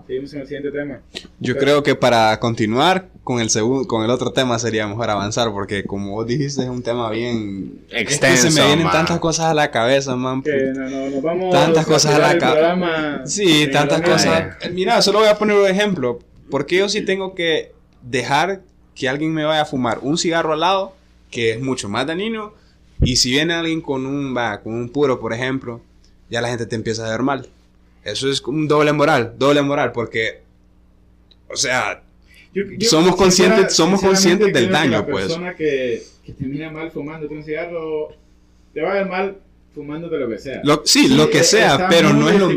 C: seguimos en el siguiente tema?
B: Yo creo que para continuar con el segundo, con el otro tema sería mejor avanzar porque como vos dijiste es un tema bien
D: Extenso,
B: Es que se me vienen
D: man.
B: tantas cosas a la cabeza, man.
C: Que no, no, nos vamos
B: Tantas cosas a la
C: tirar el
B: ca-
C: programa
B: Sí, tantas cosas. Eh, Mira, solo voy a poner un ejemplo. Porque yo sí tengo que dejar que alguien me vaya a fumar un cigarro al lado, que es mucho más dañino, y si viene alguien con un, va, con un puro, por ejemplo, ya la gente te empieza a ver mal. Eso es un doble moral, doble moral, porque, o sea,
C: Yo- yo
B: Somos conscientes- somos conscientes del daño,
C: la
B: pues.
C: persona que, que termina mal fumándote un cigarro, te va a ver mal fumándote lo que sea.
B: lo- sí, lo que
C: eh,
B: sea, pero no es lo,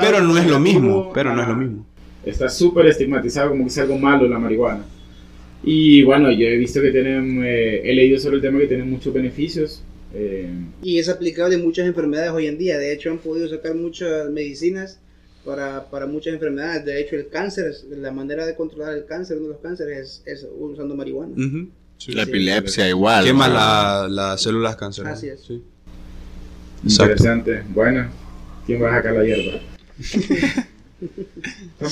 B: pero no es lo mismo, pero no es lo mismo.
C: Está súper estigmatizado como que es algo malo la marihuana. Y bueno, yo he visto que tienen, eh, he leído sobre el tema que tienen muchos beneficios. Eh,
A: Y es aplicable en muchas enfermedades hoy en día. De hecho, han podido sacar muchas medicinas para, para muchas enfermedades. De hecho, el cáncer, la manera de controlar el cáncer, uno de los cánceres, es, es usando marihuana.
B: Sí.
D: La
A: Sí.
D: epilepsia igual.
B: Quema la- las células cancerosas.
A: Así es.
B: sí. Exacto.
C: interesante. Bueno, ¿quién va a sacar la hierba? [laughs]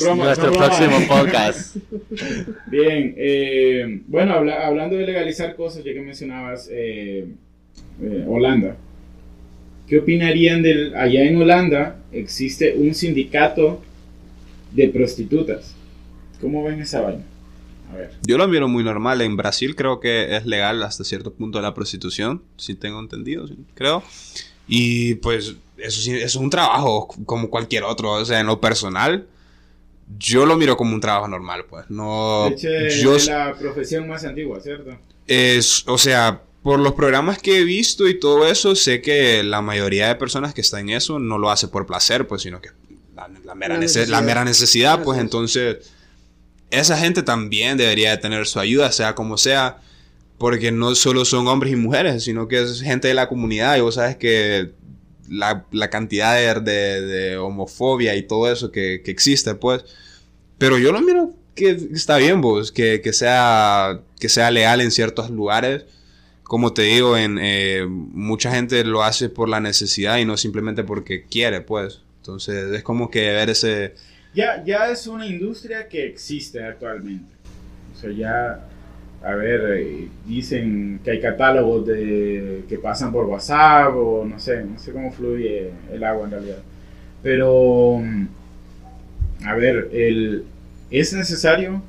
C: Bromas,
D: Nuestro próximo podcast.
C: Bien, eh, bueno, habla- hablando de legalizar cosas, ya que mencionabas eh, eh, Holanda, ¿qué opinarían del, allá en Holanda existe un sindicato de prostitutas? ¿Cómo ven esa vaina? A ver.
B: Yo lo miro muy normal. En Brasil creo que es legal hasta cierto punto la prostitución, si tengo entendido, creo. Y pues eso sí, eso es un trabajo como cualquier otro. O sea, en lo personal, yo lo miro como un trabajo normal, pues. No,
C: De hecho, es
B: yo,
C: la profesión más antigua, ¿cierto?
B: es, o sea, por los programas que he visto y todo eso, sé que la mayoría de personas que están en eso no lo hace por placer, pues, sino que la, la mera,
A: La
B: nece-
A: necesidad.
B: la mera necesidad, pues, entonces, esa gente también debería de tener su ayuda, sea como sea, porque no solo son hombres y mujeres, sino que es gente de la comunidad, y vos sabes que la, la cantidad de, de- de homofobia y todo eso que, que existe, pues, pero yo lo miro que está bien, vos, que, que sea, que sea leal en ciertos lugares. Como te digo, en, eh, mucha gente lo hace por la necesidad y no simplemente porque quiere, pues. Entonces es como que ver ese...
C: Ya, ya es una industria que existe actualmente. O sea, ya, a ver, eh, dicen que hay catálogos de, que pasan por WhatsApp o no sé, no sé cómo fluye el agua en realidad. Pero, a ver, el, es necesario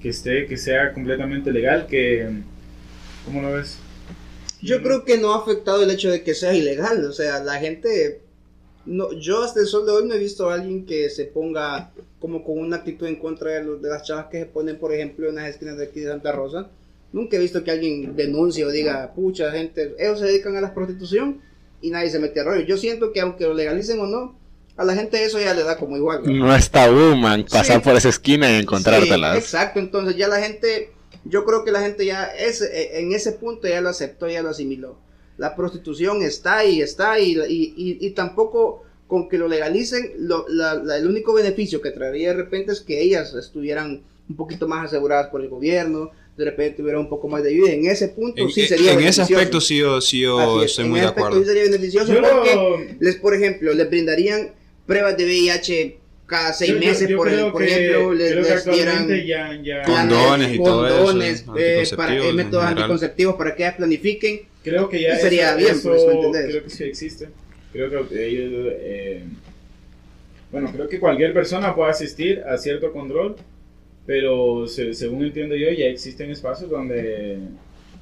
C: que esté, que sea completamente legal, que, ¿cómo lo ves?
A: Yo creo que no ha afectado el hecho de que sea ilegal. O sea, la gente. No, yo hasta el sol de hoy no he visto a alguien que se ponga como con una actitud en contra de, los- de las chavas que se ponen, por ejemplo, en las esquinas de aquí de Santa Rosa. Nunca he visto que alguien denuncie o diga, pucha, gente, ellos se dedican a la prostitución y nadie se mete a rollo. Yo siento que aunque lo legalicen o no, a la gente eso ya le da como igual. ¿no?
D: No es tabú, man, pasar
A: Sí.
D: por esa esquina y encontrártelas.
A: Sí, exacto, entonces ya la gente, yo creo que la gente ya es, eh, en ese punto ya lo aceptó, ya lo asimiló. La prostitución está ahí, está y, y, y, y tampoco con que lo legalicen, lo- la- la- el único beneficio que traería de repente es que ellas estuvieran un poquito más aseguradas por el gobierno, de repente tuviera un poco más de ayuda. En ese punto sí sería
B: En ese aspecto sí yo, sí yo estoy muy de acuerdo. Sí
A: sería beneficioso porque, les, por ejemplo, les brindarían pruebas de VIH cada seis meses, por, por ejemplo, les, dieran
B: condones y todo
A: eso, eh, para, eh, métodos anticonceptivos para que ellas planifiquen.
C: Creo que ya
A: sería bien, pues,
C: Creo que sí existe. Creo que ellos, eh, bueno, creo que cualquier persona puede asistir a cierto control, pero según entiendo yo, ya existen espacios donde,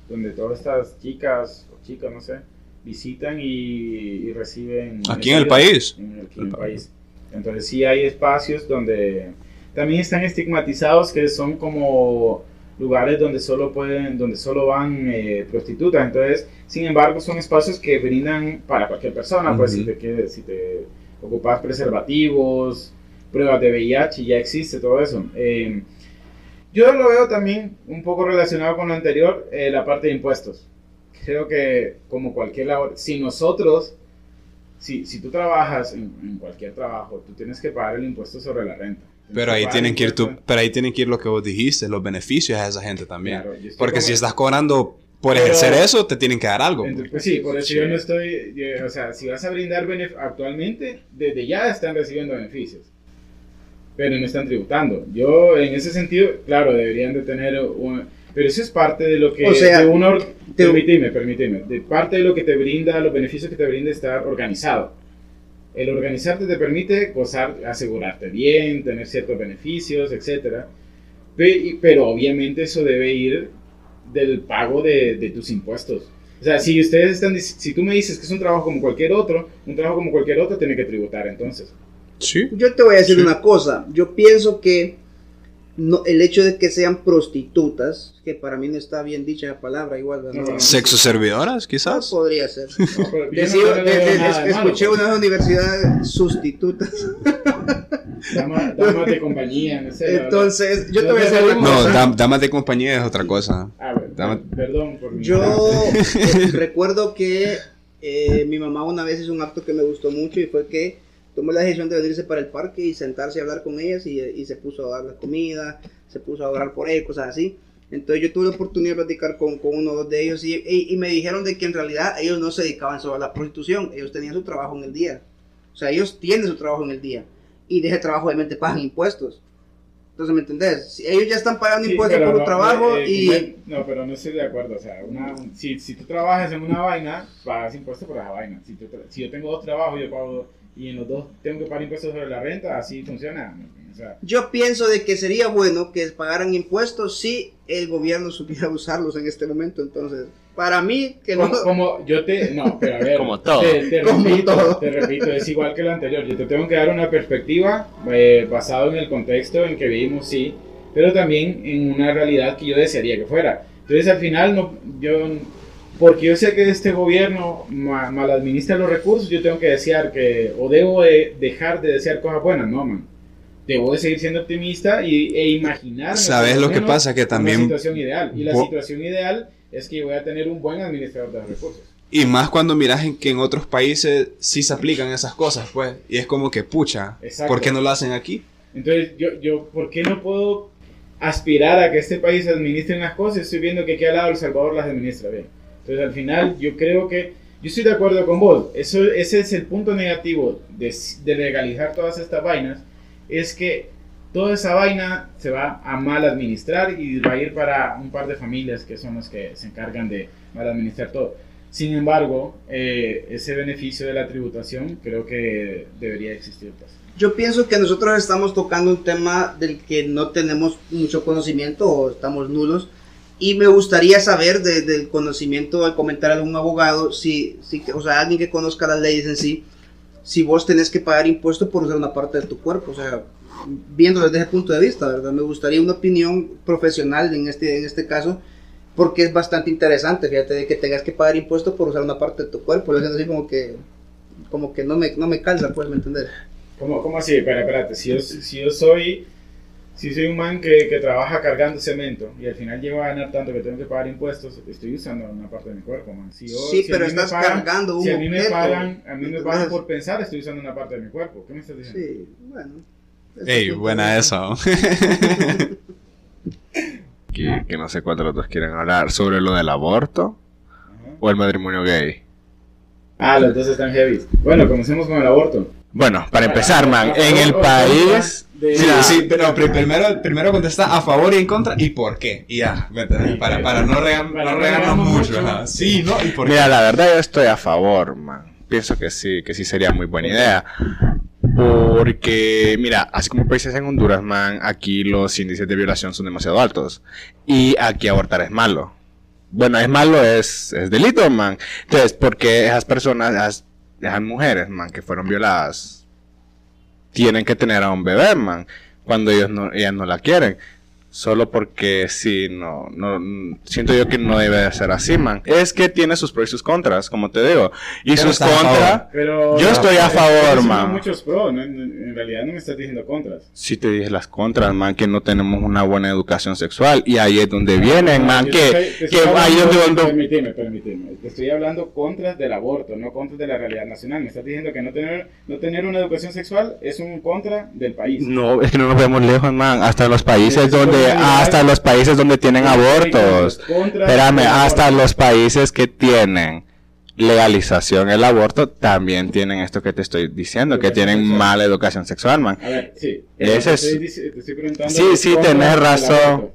C: donde todas estas chicas o chicas, no sé, visitan y, reciben...
B: ¿Aquí en el país?
C: En el país. Entonces sí hay espacios donde también están estigmatizados que son como lugares donde solo pueden, donde solo van eh, prostitutas. Entonces, sin embargo, son espacios que brindan para cualquier persona, pues si te, si te ocupas preservativos, pruebas de VIH, ya existe todo eso. Eh, yo lo veo también un poco relacionado con lo anterior, eh, la parte de impuestos. Creo que como cualquier labor, si nosotros si, si tú trabajas en, cualquier trabajo, tú tienes que pagar el impuesto sobre la renta.
B: pero ahí, tienen que ir tú, pero ahí tienen que ir lo que vos dijiste, los beneficios a esa gente también. Porque si estás cobrando por ejercer eso, te tienen que dar algo.
C: pues sí, por eso yo no estoy, o sea, si vas a brindar actualmente, desde ya están recibiendo beneficios, pero no están tributando. Yo, en ese sentido, claro, deberían de tener un, pero eso es parte de lo que
A: o sea,
C: uno, permíteme, permíteme, de parte de lo que te brinda, los beneficios que te brinda estar organizado. El organizarte te permite gozar, asegurarte bien, tener ciertos beneficios, etc. Pero obviamente eso debe ir del pago de, de tus impuestos. O sea, si ustedes están, si tú me dices que es un trabajo como cualquier otro, un trabajo como cualquier otro tiene que tributar entonces.
B: Sí.
A: Yo te voy a decir una cosa. Yo pienso que no, el hecho de que sean prostitutas, que para mí no está bien dicha la palabra, igual.
B: ¿Sexo servidoras, quizás?
A: podría ser. [laughs] escuché una universidad sustitutas. [laughs]
C: Damas dama de compañía, no sé.
A: Entonces, yo te voy a decir
B: No, damas de compañía es otra cosa.
C: Ah, perdón por mi
A: Yo eh, recuerdo que eh, mi mamá una vez hizo un acto que me gustó mucho y fue que tomó la decisión de venirse para el parque y sentarse y hablar con ellas y, y se puso a dar la comida, se puso a orar por ellos, cosas así. Entonces yo tuve la oportunidad de platicar con, con uno o dos de ellos y, y, me dijeron de que en realidad ellos no se dedicaban solo a la prostitución, ellos tenían su trabajo en el día. O sea, ellos tienen su trabajo en el día y de ese trabajo obviamente pagan impuestos. Entonces, ¿me entendés? Si ellos ya están pagando impuestos por su trabajo eh, y...
C: No, pero no estoy de acuerdo. O sea, una, si, si tú trabajas en una vaina, pagas impuestos por esa vaina. Si, si yo tengo dos trabajos, yo pago y en los dos tengo que pagar impuestos sobre la renta, así funciona.
A: Yo pienso de que sería bueno que pagaran impuestos si el gobierno supiera usarlos en este momento, entonces, para mí que
C: no... Como, yo te... No, pero a ver... [laughs]
B: como todo.
C: Te, repito, te repito, es igual que lo anterior, yo te tengo que dar una perspectiva eh, basado en el contexto en que vivimos, sí, pero también en una realidad que yo desearía que fuera. Entonces al final no, yo porque yo sé que este gobierno mal, administra los recursos, yo tengo que desear que, o debo de dejar de desear cosas buenas, no, man. Debo de seguir siendo optimista y, e imaginar.
B: ¿Sabes lo que pasa? Que también.
C: Una situación ideal. Y la situación ideal es que voy a tener un buen administrador de los recursos.
B: Y más cuando miras en que en otros países sí se aplican esas cosas, pues. Y es como que, pucha, ¿por qué no lo hacen aquí?
C: Entonces, yo, yo, ¿por qué no puedo aspirar a que este país administre unas cosas? Estoy viendo que aquí al lado El Salvador las administra bien. Entonces, al final, yo creo que, yo estoy de acuerdo con vos, Eso, ese es el punto negativo de, de legalizar todas estas vainas, es que toda esa vaina se va a mal administrar y va a ir para un par de familias que son las que se encargan de mal administrar todo. Sin embargo, eh, ese beneficio de la tributación creo que debería existir. Pues.
A: Yo pienso que nosotros estamos tocando un tema del que no tenemos mucho conocimiento o estamos nulos y me gustaría saber del conocimiento al comentar a algún abogado, si, si, o sea, alguien que conozca las leyes en sí, si vos tenés que pagar impuestos por usar una parte de tu cuerpo, o sea, viéndolo desde ese punto de vista, ¿verdad? Me gustaría una opinión profesional en este, en este caso, porque es bastante interesante, fíjate, de que tengas que pagar impuestos por usar una parte de tu cuerpo, lo siento así como que, como que no me, no me calza, pues, ¿me entender?
C: ¿Cómo, cómo así? Espera, espérate, si yo, si yo soy si soy un man que, que, trabaja cargando cemento y al final llego a ganar tanto que tengo que pagar impuestos, estoy usando una parte de mi cuerpo, man.
A: Si sí, pero estás cargando un
C: Si a mí me pagan, a mí me pagan por pensar, estoy usando una parte de mi cuerpo. ¿Qué me estás diciendo?
A: Sí, bueno.
B: Ey, buena eso.
D: aquí, [laughs] que no sé cuántos los dos quieren hablar, sobre lo del aborto o el matrimonio gay.
C: Ah, los dos están heavy. Bueno, comencemos con el aborto.
D: Bueno, para empezar, man, en el país...
B: Sí, sí, pero primero, primero contesta a favor y en contra y por qué. Y ya, para, para no, regarnos mucho. Sí, ¿no? ¿Y por
D: Mira, la verdad yo estoy a favor, man. Pienso que sí, que sí sería muy buena idea. Porque, mira, así como países en Honduras, man, aquí los índices de violación son demasiado altos. Y aquí abortar es malo. Bueno, es malo, es, es delito, man. Entonces, porque esas personas, esas, esas mujeres, man, que fueron violadas, tienen que tener a un bebé, man, cuando ellos no, ellas no la quieren. Solo porque sí, no, no, siento yo que no debe de ser así, man. Es que tiene sus pros y sus contras, como te digo. Y sus contras, yo estoy a favor, man.
C: muchos pros, en realidad no me estás diciendo contras.
D: Sí te dije las contras, man, que no tenemos una buena educación sexual. Y ahí es donde vienen, man, que, que ahí
C: es donde... Permíteme, permíteme. Te estoy hablando contras del aborto, no contras de la realidad nacional. Me estás diciendo que no tener, no tener una educación sexual es un contra del país.
D: No, es que no nos vemos lejos, man. Hasta los países donde hasta los países donde tienen abortos. Espérame, hasta los países que tienen legalización el aborto también tienen esto que te estoy diciendo, que tienen mala educación sexual, man.
C: A ver, sí.
D: Ese es... sí, sí, tenés razón.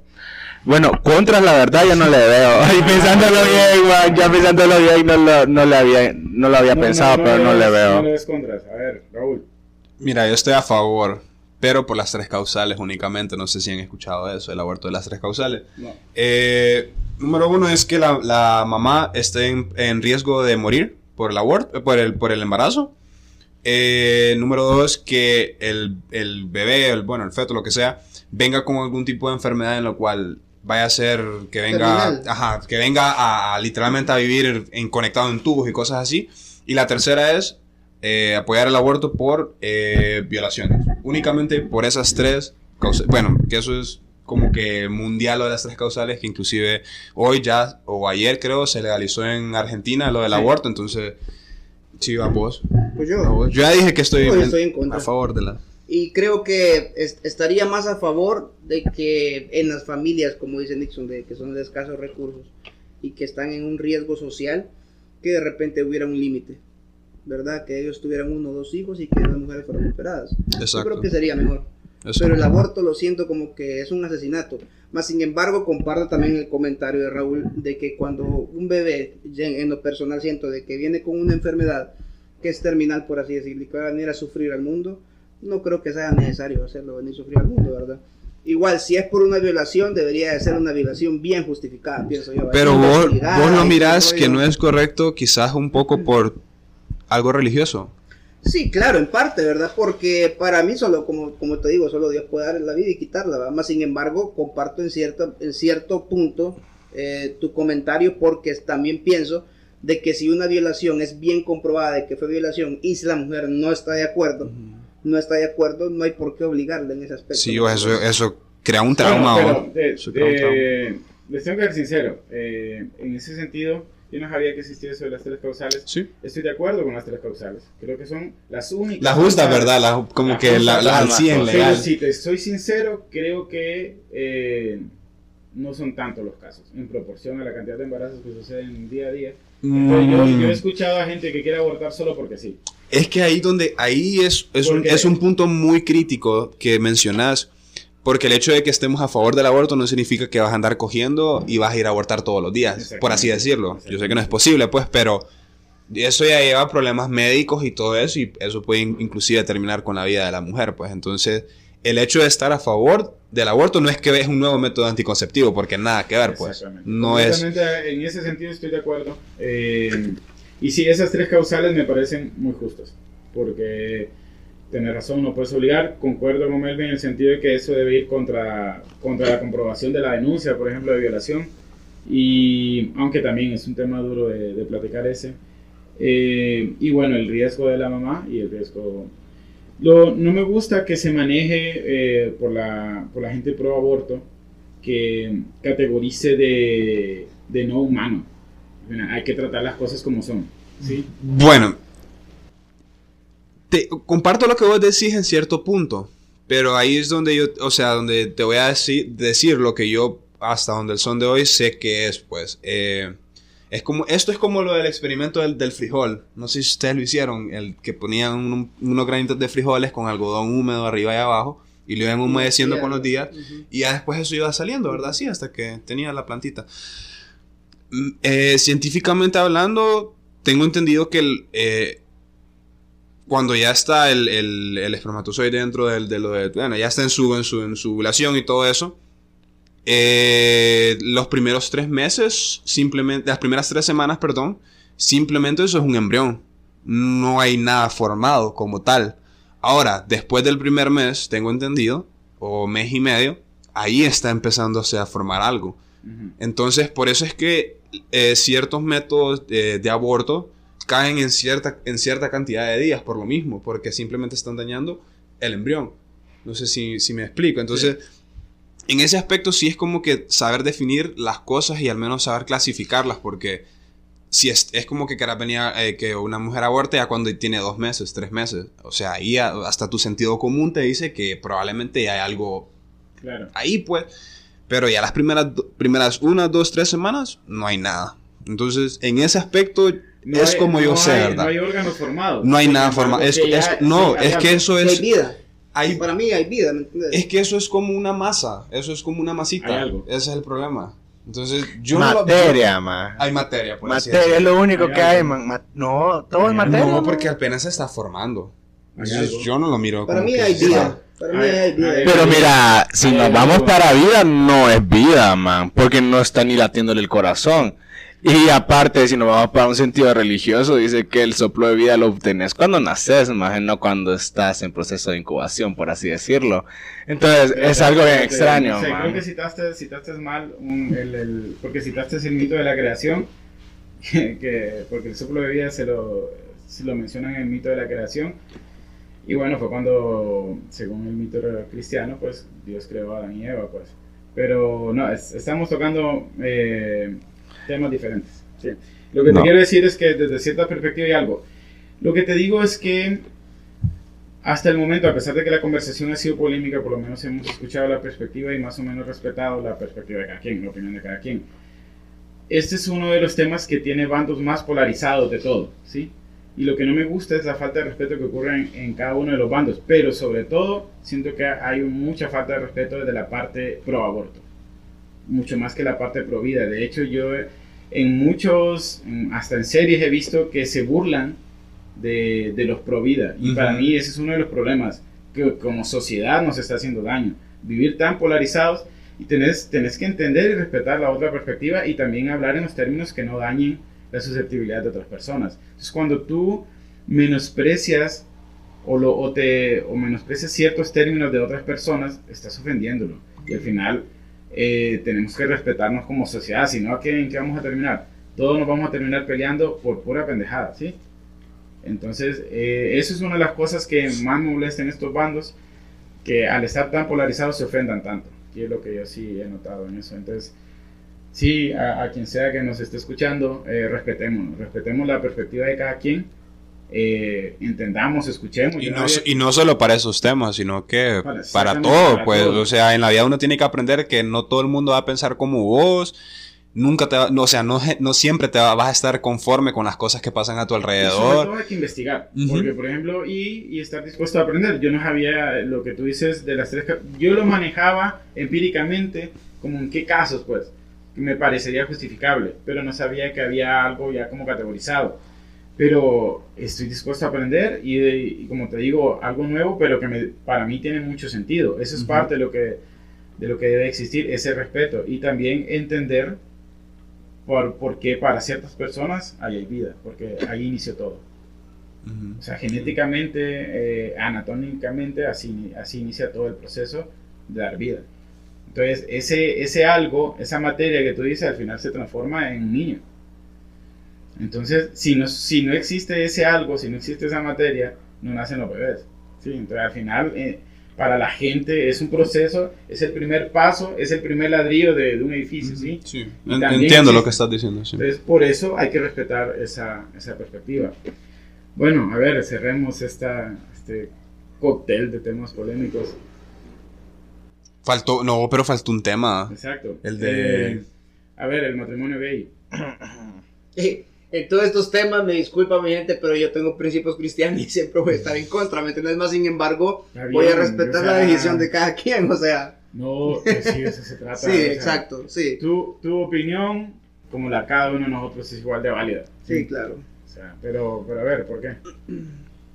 D: Bueno, contras la verdad yo no le veo. [laughs] Y pensándolo bien, man, ya pensándolo bien no lo, no le había, no lo había pensado, pero no le veo.
C: No le ves contras. A ver, Raúl.
B: Mira, yo estoy a favor pero por las tres causales únicamente. No sé si han escuchado eso, el aborto de las tres causales. Eh, número uno es que la, mamá esté en, riesgo de morir por el aborto, por el, por el embarazo. Eh, número dos, que el, bebé, el, bueno, el feto, lo que sea, venga con algún tipo de enfermedad en lo cual vaya a ser que venga, ajá, que venga a, literalmente a vivir en, conectado en tubos y cosas así. Y la tercera es eh, apoyar el aborto por eh, violaciones. Únicamente por esas tres causas. Bueno, que eso es como que mundial lo de las tres causales, que inclusive hoy ya, o ayer creo, se legalizó en Argentina lo del aborto, entonces, sí, a vos.
A: Pues yo.
B: Yo ya dije que estoy, en, contra. a favor de la...
A: Y creo que estaría más a favor de que en las familias, como dice Nixon, de que son de escasos recursos y que están en un riesgo social, que de repente hubiera un límite ¿verdad? Que ellos tuvieran uno o dos hijos y que las mujeres fueran operadas. Yo creo que sería mejor. Pero el aborto lo siento como que es un asesinato. Más sin embargo, comparto también el comentario de Raúl de que cuando un bebé, en lo personal siento de que viene con una enfermedad que es terminal, por así decirlo, y que va a venir a sufrir al mundo, no creo que sea necesario hacerlo venir a sufrir al mundo, ¿verdad? Igual, si es por una violación, debería de ser una violación bien justificada, pienso yo.
B: Pero vos, vos lo mirás que no es correcto, quizás un poco por algo religioso.
A: Sí, claro, en parte, ¿verdad? Porque para mí solo, como, como te digo, solo Dios puede dar la vida y quitarla, ¿verdad? Más sin embargo, comparto en cierto, en cierto punto eh, tu comentario porque también pienso de que si una violación es bien comprobada de que fue violación y si la mujer no está de acuerdo, no está de acuerdo, no hay por qué obligarle en ese aspecto.
B: Sí, eso, eso crea un trauma.
C: les tengo que ser sincero, eh, en ese sentido yo no sabía que existía eso de las tres causales.
B: Sí.
C: Estoy de acuerdo con las tres causales. Creo que son las únicas.
B: La justa, ¿verdad? como que la, la, al 100 legal.
C: si te soy sincero, creo que eh, no son tantos los casos en proporción a la cantidad de embarazos que suceden día a día. Mm. yo, yo, he escuchado a gente que quiere abortar solo porque sí.
B: Es que ahí donde ahí es, es, un, es un punto muy crítico que mencionas porque el hecho de que estemos a favor del aborto no significa que vas a andar cogiendo y vas a ir a abortar todos los días, por así decirlo. Yo sé que no es posible, pues, pero eso ya lleva problemas médicos y todo eso, y eso puede inclusive terminar con la vida de la mujer, pues. Entonces, el hecho de estar a favor del aborto no es que es un nuevo método anticonceptivo, porque nada que ver, pues. No es.
C: En ese sentido estoy de acuerdo. Eh, y sí, esas tres causales me parecen muy justas, porque Tienes razón, no puedes obligar. Concuerdo con Melvin en el sentido de que eso debe ir contra, contra la comprobación de la denuncia, por ejemplo, de violación. Y aunque también es un tema duro de, de platicar ese. Eh, y bueno, el riesgo de la mamá y el riesgo... Lo, no me gusta que se maneje eh, por, la, por la gente pro aborto que categorice de, de no humano. hay que tratar las cosas como son. ¿sí?
B: Bueno, te, comparto lo que vos decís en cierto punto, pero ahí es donde yo, o sea, donde te voy a decir, decir lo que yo hasta donde el son de hoy sé que es, pues. Eh, es como, esto es como lo del experimento del, del, frijol. No sé si ustedes lo hicieron, el que ponían unos granitos de frijoles con algodón húmedo arriba y abajo y lo iban humedeciendo con los días y ya después eso iba saliendo, ¿verdad? Sí, hasta que tenía la plantita. Mm, eh, científicamente hablando, tengo entendido que el, eh, cuando ya está el, el, espermatozoide dentro del, de lo de, bueno, ya está en su, en su, en su ovulación y todo eso, eh, los primeros tres meses, simplemente, las primeras tres semanas, perdón, simplemente eso es un embrión. No hay nada formado como tal. Ahora, después del primer mes, tengo entendido, o mes y medio, ahí está empezándose a formar algo. Entonces, por eso es que eh, ciertos métodos de, de aborto caen en cierta, en cierta cantidad de días por lo mismo, porque simplemente están dañando el embrión. No sé si, si me explico. Entonces, en ese aspecto sí es como que saber definir las cosas y al menos saber clasificarlas, porque si es, es como que eh, que una mujer aborte ya cuando tiene dos meses, tres meses. O sea, ahí hasta tu sentido común te dice que probablemente hay algo claro. ahí, pues. Pero ya las primeras, primeras una, dos, tres semanas no hay nada. Entonces, en ese aspecto es como yo sé, ¿verdad?
C: No hay órganos formados.
B: No hay nada formado. Es, no, es que eso es.
A: Hay vida. para mí hay vida,
B: Es que eso es como una masa. Eso es como una masita. Ese es el problema. Entonces, yo
D: materia, no
B: Hay materia,
D: por Materia es lo único que hay, no, todo es materia.
B: No, porque apenas se está formando. Entonces, yo no lo miro.
A: Para mí hay vida. Para mí hay vida.
D: Pero mira, si nos vamos para vida, no es vida, man. Porque no está ni latiéndole el corazón. Y aparte, si nos vamos para un sentido religioso, dice que el soplo de vida lo obtenés cuando naces, más no cuando estás en proceso de incubación, por así decirlo. Entonces, es algo bien extraño.
C: creo que citaste, citaste mal, el, el, porque citaste el mito de la creación, [laughs] que, porque el soplo de vida se lo, se lo mencionan en el mito de la creación. Y bueno, fue cuando, según el mito cristiano, pues Dios creó a Adán y Eva, pues. Pero no, estamos tocando... Eh, temas diferentes. Lo que te quiero decir es que desde cierta perspectiva hay algo. Lo que te digo es que hasta el momento, a pesar de que la conversación ha sido polémica, por lo menos hemos escuchado la perspectiva y más o menos respetado la perspectiva de cada quien, la opinión de cada quien. Este es uno de los temas que tiene bandos más polarizados de todo, ¿sí? Y lo que no me gusta es la falta de respeto que ocurre en, en cada uno de los bandos, pero sobre todo siento que hay mucha falta de respeto desde la parte pro aborto, mucho más que la parte pro vida. De hecho, yo en muchos, hasta en series he visto que se burlan de, de los pro vida. Y para mí ese es uno de los problemas que como sociedad nos está haciendo daño. Vivir tan polarizados y tenés, tenés que entender y respetar la otra perspectiva y también hablar en los términos que no dañen la susceptibilidad de otras personas. Entonces cuando tú menosprecias o, lo, o, te, o menosprecias ciertos términos de otras personas, estás ofendiéndolo. Y al final eh, tenemos que respetarnos como sociedad, si no, ¿en qué vamos a terminar? Todos nos vamos a terminar peleando por pura pendejada, ¿sí? Entonces, eh, eso es una de las cosas que más molesta en estos bandos, que al estar tan polarizados se ofendan tanto, y es lo que yo sí he notado en eso. Entonces, sí, a, quien sea que nos esté escuchando, eh, respetemos, respetemos la perspectiva de cada quien eh, entendamos, escuchemos.
B: Y no, y no, solo para esos temas, sino que para, todo, pues, o sea, en la vida uno tiene que aprender que no todo el mundo va a pensar como vos, nunca te va, no, o sea, no, no siempre te vas a estar conforme con las cosas que pasan a tu alrededor.
C: hay que investigar, porque por ejemplo, y, y, estar dispuesto a aprender. Yo no sabía lo que tú dices de las tres, yo lo manejaba empíricamente, como en qué casos, pues, que me parecería justificable, pero no sabía que había algo ya como categorizado pero estoy dispuesto a aprender y, como te digo, algo nuevo, pero que para mí tiene mucho sentido. Eso es parte de lo, que, de lo que debe existir, ese respeto y también entender por, por qué para ciertas personas hay vida, porque ahí inició todo. O sea, genéticamente, eh, anatómicamente, así, así inicia todo el proceso de dar vida. Entonces, ese, ese algo, esa materia que tú dices, al final se transforma en un niño. Entonces, si no, si no existe ese algo, si no existe esa materia, no nacen los bebés. ¿sí? Entonces, al final, eh, para la gente es un proceso, es el primer paso, es el primer ladrillo de, un edificio. ¿sí?
B: sí. Entiendo lo que estás diciendo. Sí.
C: Entonces, por eso hay que respetar esa, esa perspectiva. Bueno, a ver, cerremos esta, este cóctel de temas polémicos.
B: Faltó, no, pero faltó un tema.
C: Exacto.
B: El de...
C: Eh, a ver, el matrimonio gay. [coughs]
A: En todos estos temas, me disculpa mi gente, pero yo tengo principios cristianos y siempre voy a estar en contra, ¿me entiendes? Más sin embargo, voy a respetar
C: o sea,
A: la decisión de cada quien, o sea.
C: No, pues sí, eso se trata.
A: Sí,
C: o sea,
A: exacto, sí.
C: Tu, tu opinión, como la de cada uno de nosotros, es igual de válida.
A: Sí, claro.
C: O sea, pero, pero a ver, ¿por qué?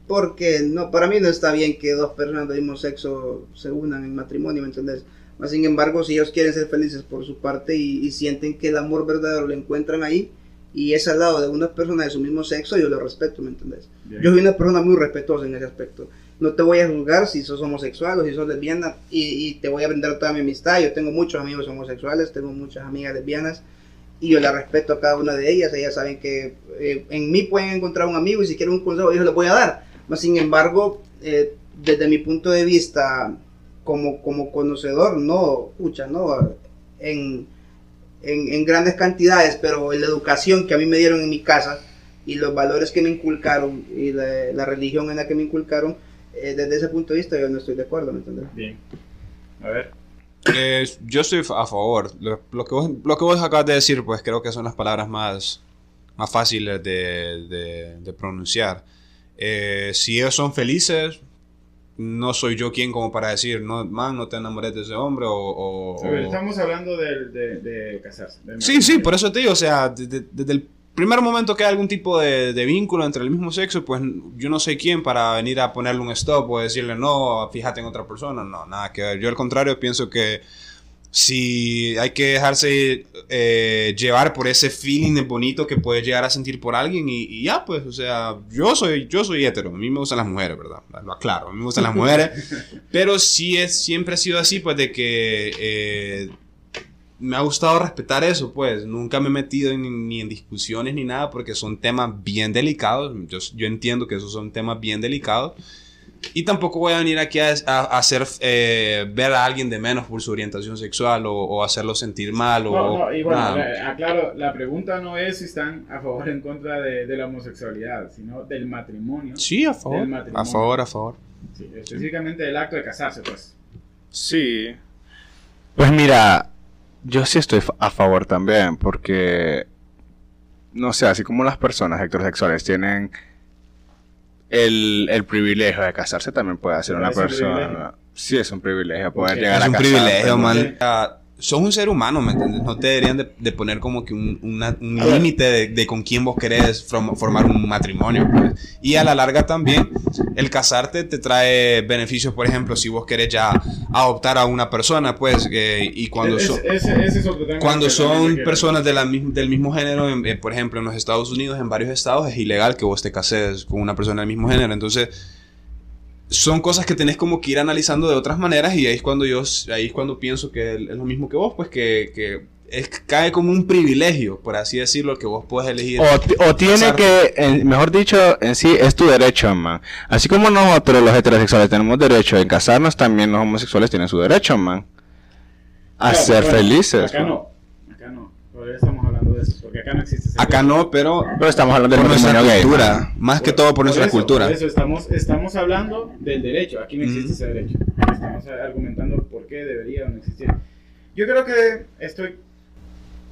A: Porque no, para mí no está bien que dos personas del mismo sexo se unan en matrimonio, ¿me entiendes? Más sin embargo, si ellos quieren ser felices por su parte y, y sienten que el amor verdadero lo encuentran ahí y es al lado de una persona de su mismo sexo, yo lo respeto, ¿me entiendes?
C: Bien.
A: Yo soy una persona muy respetuosa en ese aspecto. No te voy a juzgar si sos homosexual o si sos lesbiana y, y te voy a brindar toda mi amistad. Yo tengo muchos amigos homosexuales, tengo muchas amigas lesbianas y yo la respeto a cada una de ellas. Ellas saben que eh, en mí pueden encontrar un amigo y si quieren un consejo yo les voy a dar. Mas, sin embargo, eh, desde mi punto de vista como, como conocedor, no, pucha, no, en, en, en grandes cantidades, pero en la educación que a mí me dieron en mi casa y los valores que me inculcaron y la, la religión en la que me inculcaron, eh, desde ese punto de vista yo no estoy de acuerdo, ¿me entiendes?
C: Bien. A ver.
B: Eh, yo estoy a favor. Lo, lo que vos, lo que vos acabas de decir, pues creo que son las palabras más, más fáciles de, de- de pronunciar. Eh, si ellos son felices, no soy yo quien como para decir, no, man, no te enamores de ese hombre o... o-
C: A ver,
B: o-
C: estamos hablando de, de, casarse.
B: Sí, sí, por eso te digo, o sea, desde, desde el primer momento que hay algún tipo de, de vínculo entre el mismo sexo, pues yo no soy quien para venir a ponerle un stop o decirle, no, fíjate en otra persona, no, nada que ver. Yo al contrario pienso que si hay que dejarse eh, llevar por ese feeling bonito que puedes llegar a sentir por alguien y, y ya, pues, o sea, yo soy, yo soy hetero, a mí me gustan las mujeres, ¿verdad? Lo aclaro, a mí me gustan las mujeres, [laughs] pero sí es, siempre ha sido así, pues, de que... eh, me ha gustado respetar eso, pues. Nunca me he metido ni, ni en discusiones ni nada porque son temas bien delicados. Yo, yo entiendo que esos son temas bien delicados. Y tampoco voy a venir aquí a, a- a hacer eh, ver a alguien de menos por su orientación sexual o, o hacerlo sentir mal o
C: No, no, y bueno,
B: nada.
C: la- aclaro, la pregunta no es si están a favor o en contra de, de la homosexualidad, sino del matrimonio.
B: Sí, a favor.
C: del matrimonio.
B: A favor, a favor.
C: Sí, específicamente del acto de casarse, pues.
D: Sí. Pues mira, yo sí estoy a favor también, porque, no sé, así como las personas heterosexuales tienen el, el privilegio de casarse, también puede ser una
C: Es un
D: persona... Sí, es un privilegio poder llegar
B: Es
D: a
B: un
D: casarte.
B: privilegio, man. Sos un ser humano, ¿me entiendes? No te deberían de, de poner como que un, una- un límite de, de con quién vos querés form- formar un matrimonio. pues. Y a la larga también, el casarte te trae beneficios, por ejemplo, si vos querés ya adoptar a una persona, pues, eh, y cuando son...
C: es
B: Cuando son personas de la del mismo género, en- eh, por ejemplo, en los Estados Unidos, en varios estados, es ilegal que vos te cases con una persona del mismo género. Entonces, son cosas que tenés como que ir analizando de otras maneras y ahí es cuando yo, ahí es cuando pienso que es lo mismo que vos, pues que, que es, cae como un privilegio, por así decirlo, que vos puedes elegir.
D: O, ti- o tiene que, en- mejor dicho, en sí es tu derecho, man. Así como nosotros los heterosexuales tenemos derecho en casarnos, también los homosexuales tienen su derecho, man. A
C: Claro,
D: ser
C: bueno,
D: felices.
C: Acá
D: man.
C: no, acá no. Hablando de eso, porque acá no existe ese
B: Acá no, pero
D: Pero estamos hablando
B: por nuestra
D: matrimonio gay,
B: cultura,
D: man.
B: más que todo por, nuestra
C: eso,
B: cultura.
C: Por eso estamos, estamos hablando del derecho. Aquí no existe
B: Ujú.
C: ese derecho. Estamos argumentando por qué debería o no existir. Yo creo que estoy,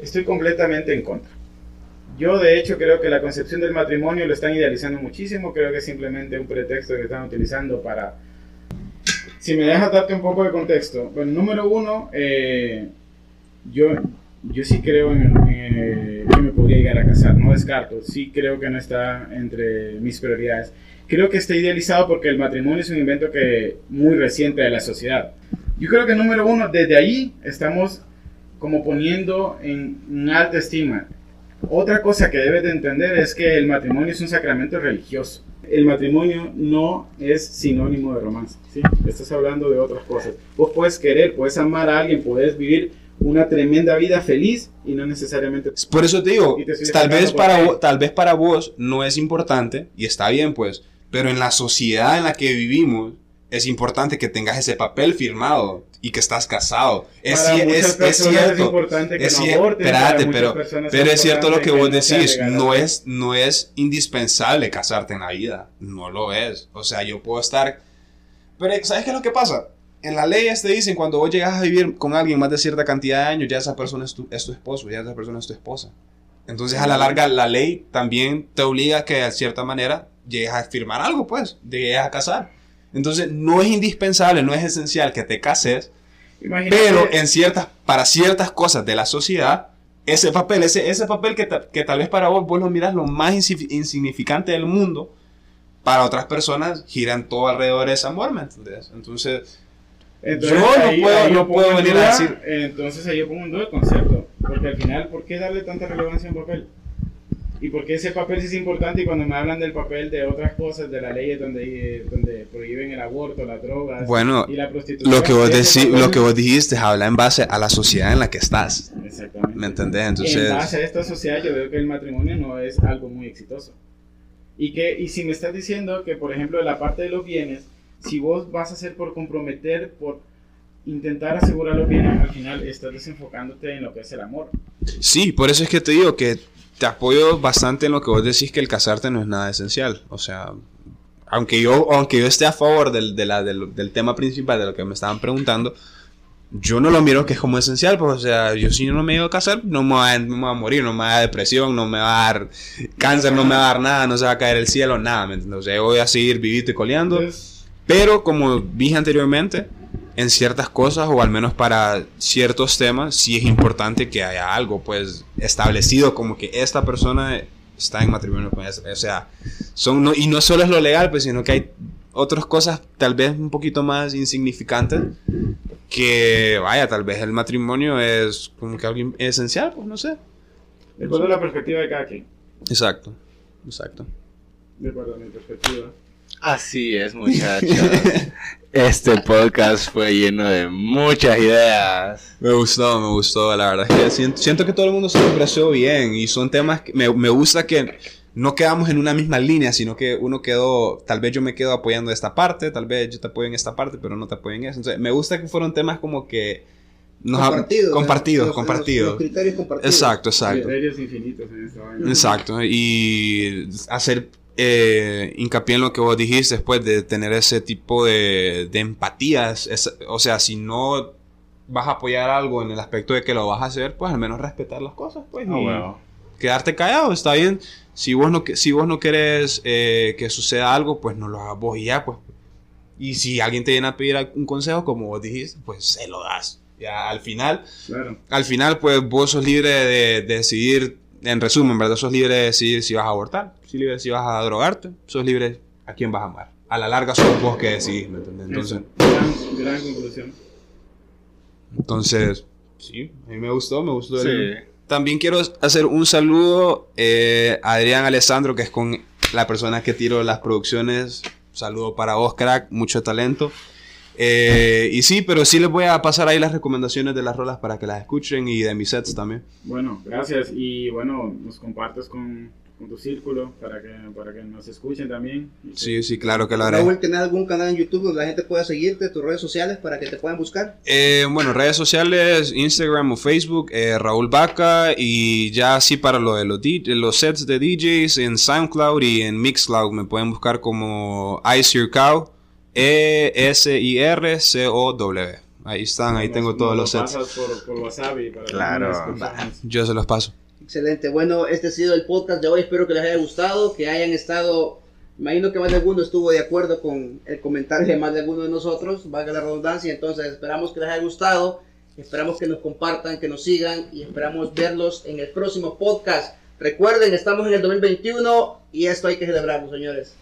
C: estoy completamente en contra. Yo, de hecho, creo que la concepción del matrimonio lo están idealizando muchísimo. Creo que es simplemente un pretexto que están utilizando para. Si me dejas darte un poco de contexto. Bueno, número uno, eh, yo, yo sí creo en, eh, que me podría llegar a casar. No descarto. Sí creo que no está entre mis prioridades. Creo que está idealizado porque el matrimonio es un invento que muy reciente de la sociedad. Yo creo que número uno, desde ahí estamos como poniendo en, en alta estima. Otra cosa que debes de entender es que el matrimonio es un sacramento religioso. El matrimonio no es sinónimo de romance. ¿sí? Estás hablando de otras cosas. Vos puedes querer, puedes amar a alguien, puedes vivir una tremenda vida feliz y no necesariamente...
B: Por eso te digo, tal vez, para vos, tal vez para vos no es importante, y está bien pues, pero en la sociedad en la que vivimos es importante que tengas ese papel firmado y que estás casado. Es,
C: Para
B: es, es cierto.
C: importante que
B: es
C: no
B: cier-
C: aborten, para
B: espérate,
C: muchas
B: pero, es cierto lo que vos
C: importante que no
B: decís, no es, no es indispensable casarte en la vida, no lo es. O sea, yo puedo estar... Pero ¿sabes qué es lo que pasa? En la ley te dicen cuando vos llegas a vivir con alguien más de cierta cantidad de años, ya esa persona es tu, es tu esposo, ya esa persona es tu esposa. Entonces, a la larga, la ley también te obliga a que de cierta manera llegues a firmar algo, pues, llegues a casar. Entonces, no es indispensable, no es esencial que te cases, pero en ciertas, para ciertas cosas de la sociedad, ese papel, ese, ese papel que, que tal vez para vos vos lo miras lo más insignificante del mundo, para otras personas giran todo alrededor de ese amor, ¿me? Entonces,
C: entonces, yo no puedo, no puedo venir a decir. Entonces ahí yo pongo un duda el concepto. Porque al final, ¿por qué darle tanta relevancia a un papel? ¿Y por qué ese papel sí es importante? Y cuando me hablan del papel de otras cosas, de la ley donde, donde prohíben el aborto, las drogas
B: bueno,
C: y la prostitución.
B: Lo que, vos decí, lo que vos dijiste habla en base a la sociedad en la que estás.
C: Exactamente.
B: ¿Me entendés? Entonces...
C: En base a esta sociedad yo veo que el matrimonio no es algo muy exitoso. Y, que, y si me estás diciendo que, por ejemplo, de la parte de los bienes, si vos vas a hacer por comprometer, por intentar asegurar los bienes, al final estás desenfocándote en lo que es el amor.
B: Sí, por eso es que te digo que te apoyo bastante en lo que vos decís que el casarte no es nada esencial. O sea, aunque yo, aunque yo esté a favor del, de la, del, del tema principal de lo que me estaban preguntando, yo no lo miro que es como esencial, pues, o sea, yo si yo no me iba a casar, no me, va, no me, va, a morir, no me va a dar depresión, no me va a dar cáncer, no me va a dar nada, no se va a caer el cielo, nada, ¿me entiendes? O sea, voy a seguir vivito y coleando. Pero como dije anteriormente, en ciertas cosas o al menos para ciertos temas sí es importante que haya algo pues establecido como que esta persona está en matrimonio con esa, o sea, son y no solo es lo legal, pues sino que hay otras cosas tal vez un poquito más insignificantes que vaya, tal vez el matrimonio es como que algo esencial, pues no sé.
C: De acuerdo a la perspectiva de cada quien.
B: Exacto, exacto.
C: De acuerdo a mi perspectiva.
D: Así es, [laughs] muchachos. este podcast fue lleno de muchas ideas.
B: Me gustó, me gustó. La verdad es que siento, que todo el mundo se expresó bien y son temas que me, me, gusta que no quedamos en una misma línea, sino que uno quedó, tal vez yo me quedo apoyando esta parte, tal vez yo te apoyo en esta parte, pero no te apoyo en eso. Entonces, me gusta que fueron temas como que...
A: Nos compartidos,
B: compartidos, compartidos.
A: Los, criterios compartidos.
B: Exacto, exacto.
C: Criterios infinitos en esta vaina.
B: Exacto. Y hacer eh, hincapié en lo que vos dijiste después de tener ese tipo de, de empatías. o sea, si no vas a apoyar algo en el aspecto de que lo vas a hacer, pues al menos respetar las cosas, pues.
D: Ah,
B: quedarte callado, está bien. Si vos no, si vos no querés eh, que suceda algo, pues no lo hagas vos y ya, pues. Y si alguien te viene a pedir un consejo, como vos dijiste, pues se lo das. Ya al final, al final, pues vos sos libre de, de decidir en resumen, ¿verdad? Sos libre de decidir si vas a abortar, sos libre si vas a drogarte, sos libre a quién vas a amar. A la larga sos vos que decidís, ¿me entiendes?
C: Entonces, gran, gran, conclusión.
B: Entonces, sí, a mí me gustó, me gustó. También quiero hacer un saludo eh, a Adrián Alessandro, que es con la persona que tiro las producciones. saludo para vos, crack, mucho talento. Eh, y sí, pero sí les voy a pasar ahí las recomendaciones de las rolas para que las escuchen y de mis sets también.
C: Bueno, gracias. Y bueno, nos compartes con, con tu círculo para que, para que nos escuchen también.
B: Sí, sí, claro que lo haré.
A: Raúl, ¿tenés algún canal en YouTube donde la gente pueda seguirte, tus redes sociales para que te puedan buscar?
B: Eh, bueno, redes sociales, Instagram o Facebook, eh, Raúl Vaca y ya así para lo de los, los sets de DJs en SoundCloud y en Mixcloud me pueden buscar como Ice Your Cow. E-S-I-R-C-O-W. Ahí están, ahí tengo todos los sets.
D: claro.
B: Yo se los paso.
A: Excelente. Bueno, este ha sido el podcast de hoy. Espero que les haya gustado, que hayan estado. Imagino que más de alguno estuvo de acuerdo con el comentario de más de alguno de nosotros, valga la redundancia. Entonces, esperamos que les haya gustado. Esperamos que nos compartan, que nos sigan y esperamos verlos en el próximo podcast. Recuerden, estamos en el 2021 y esto hay que celebrarlo, señores.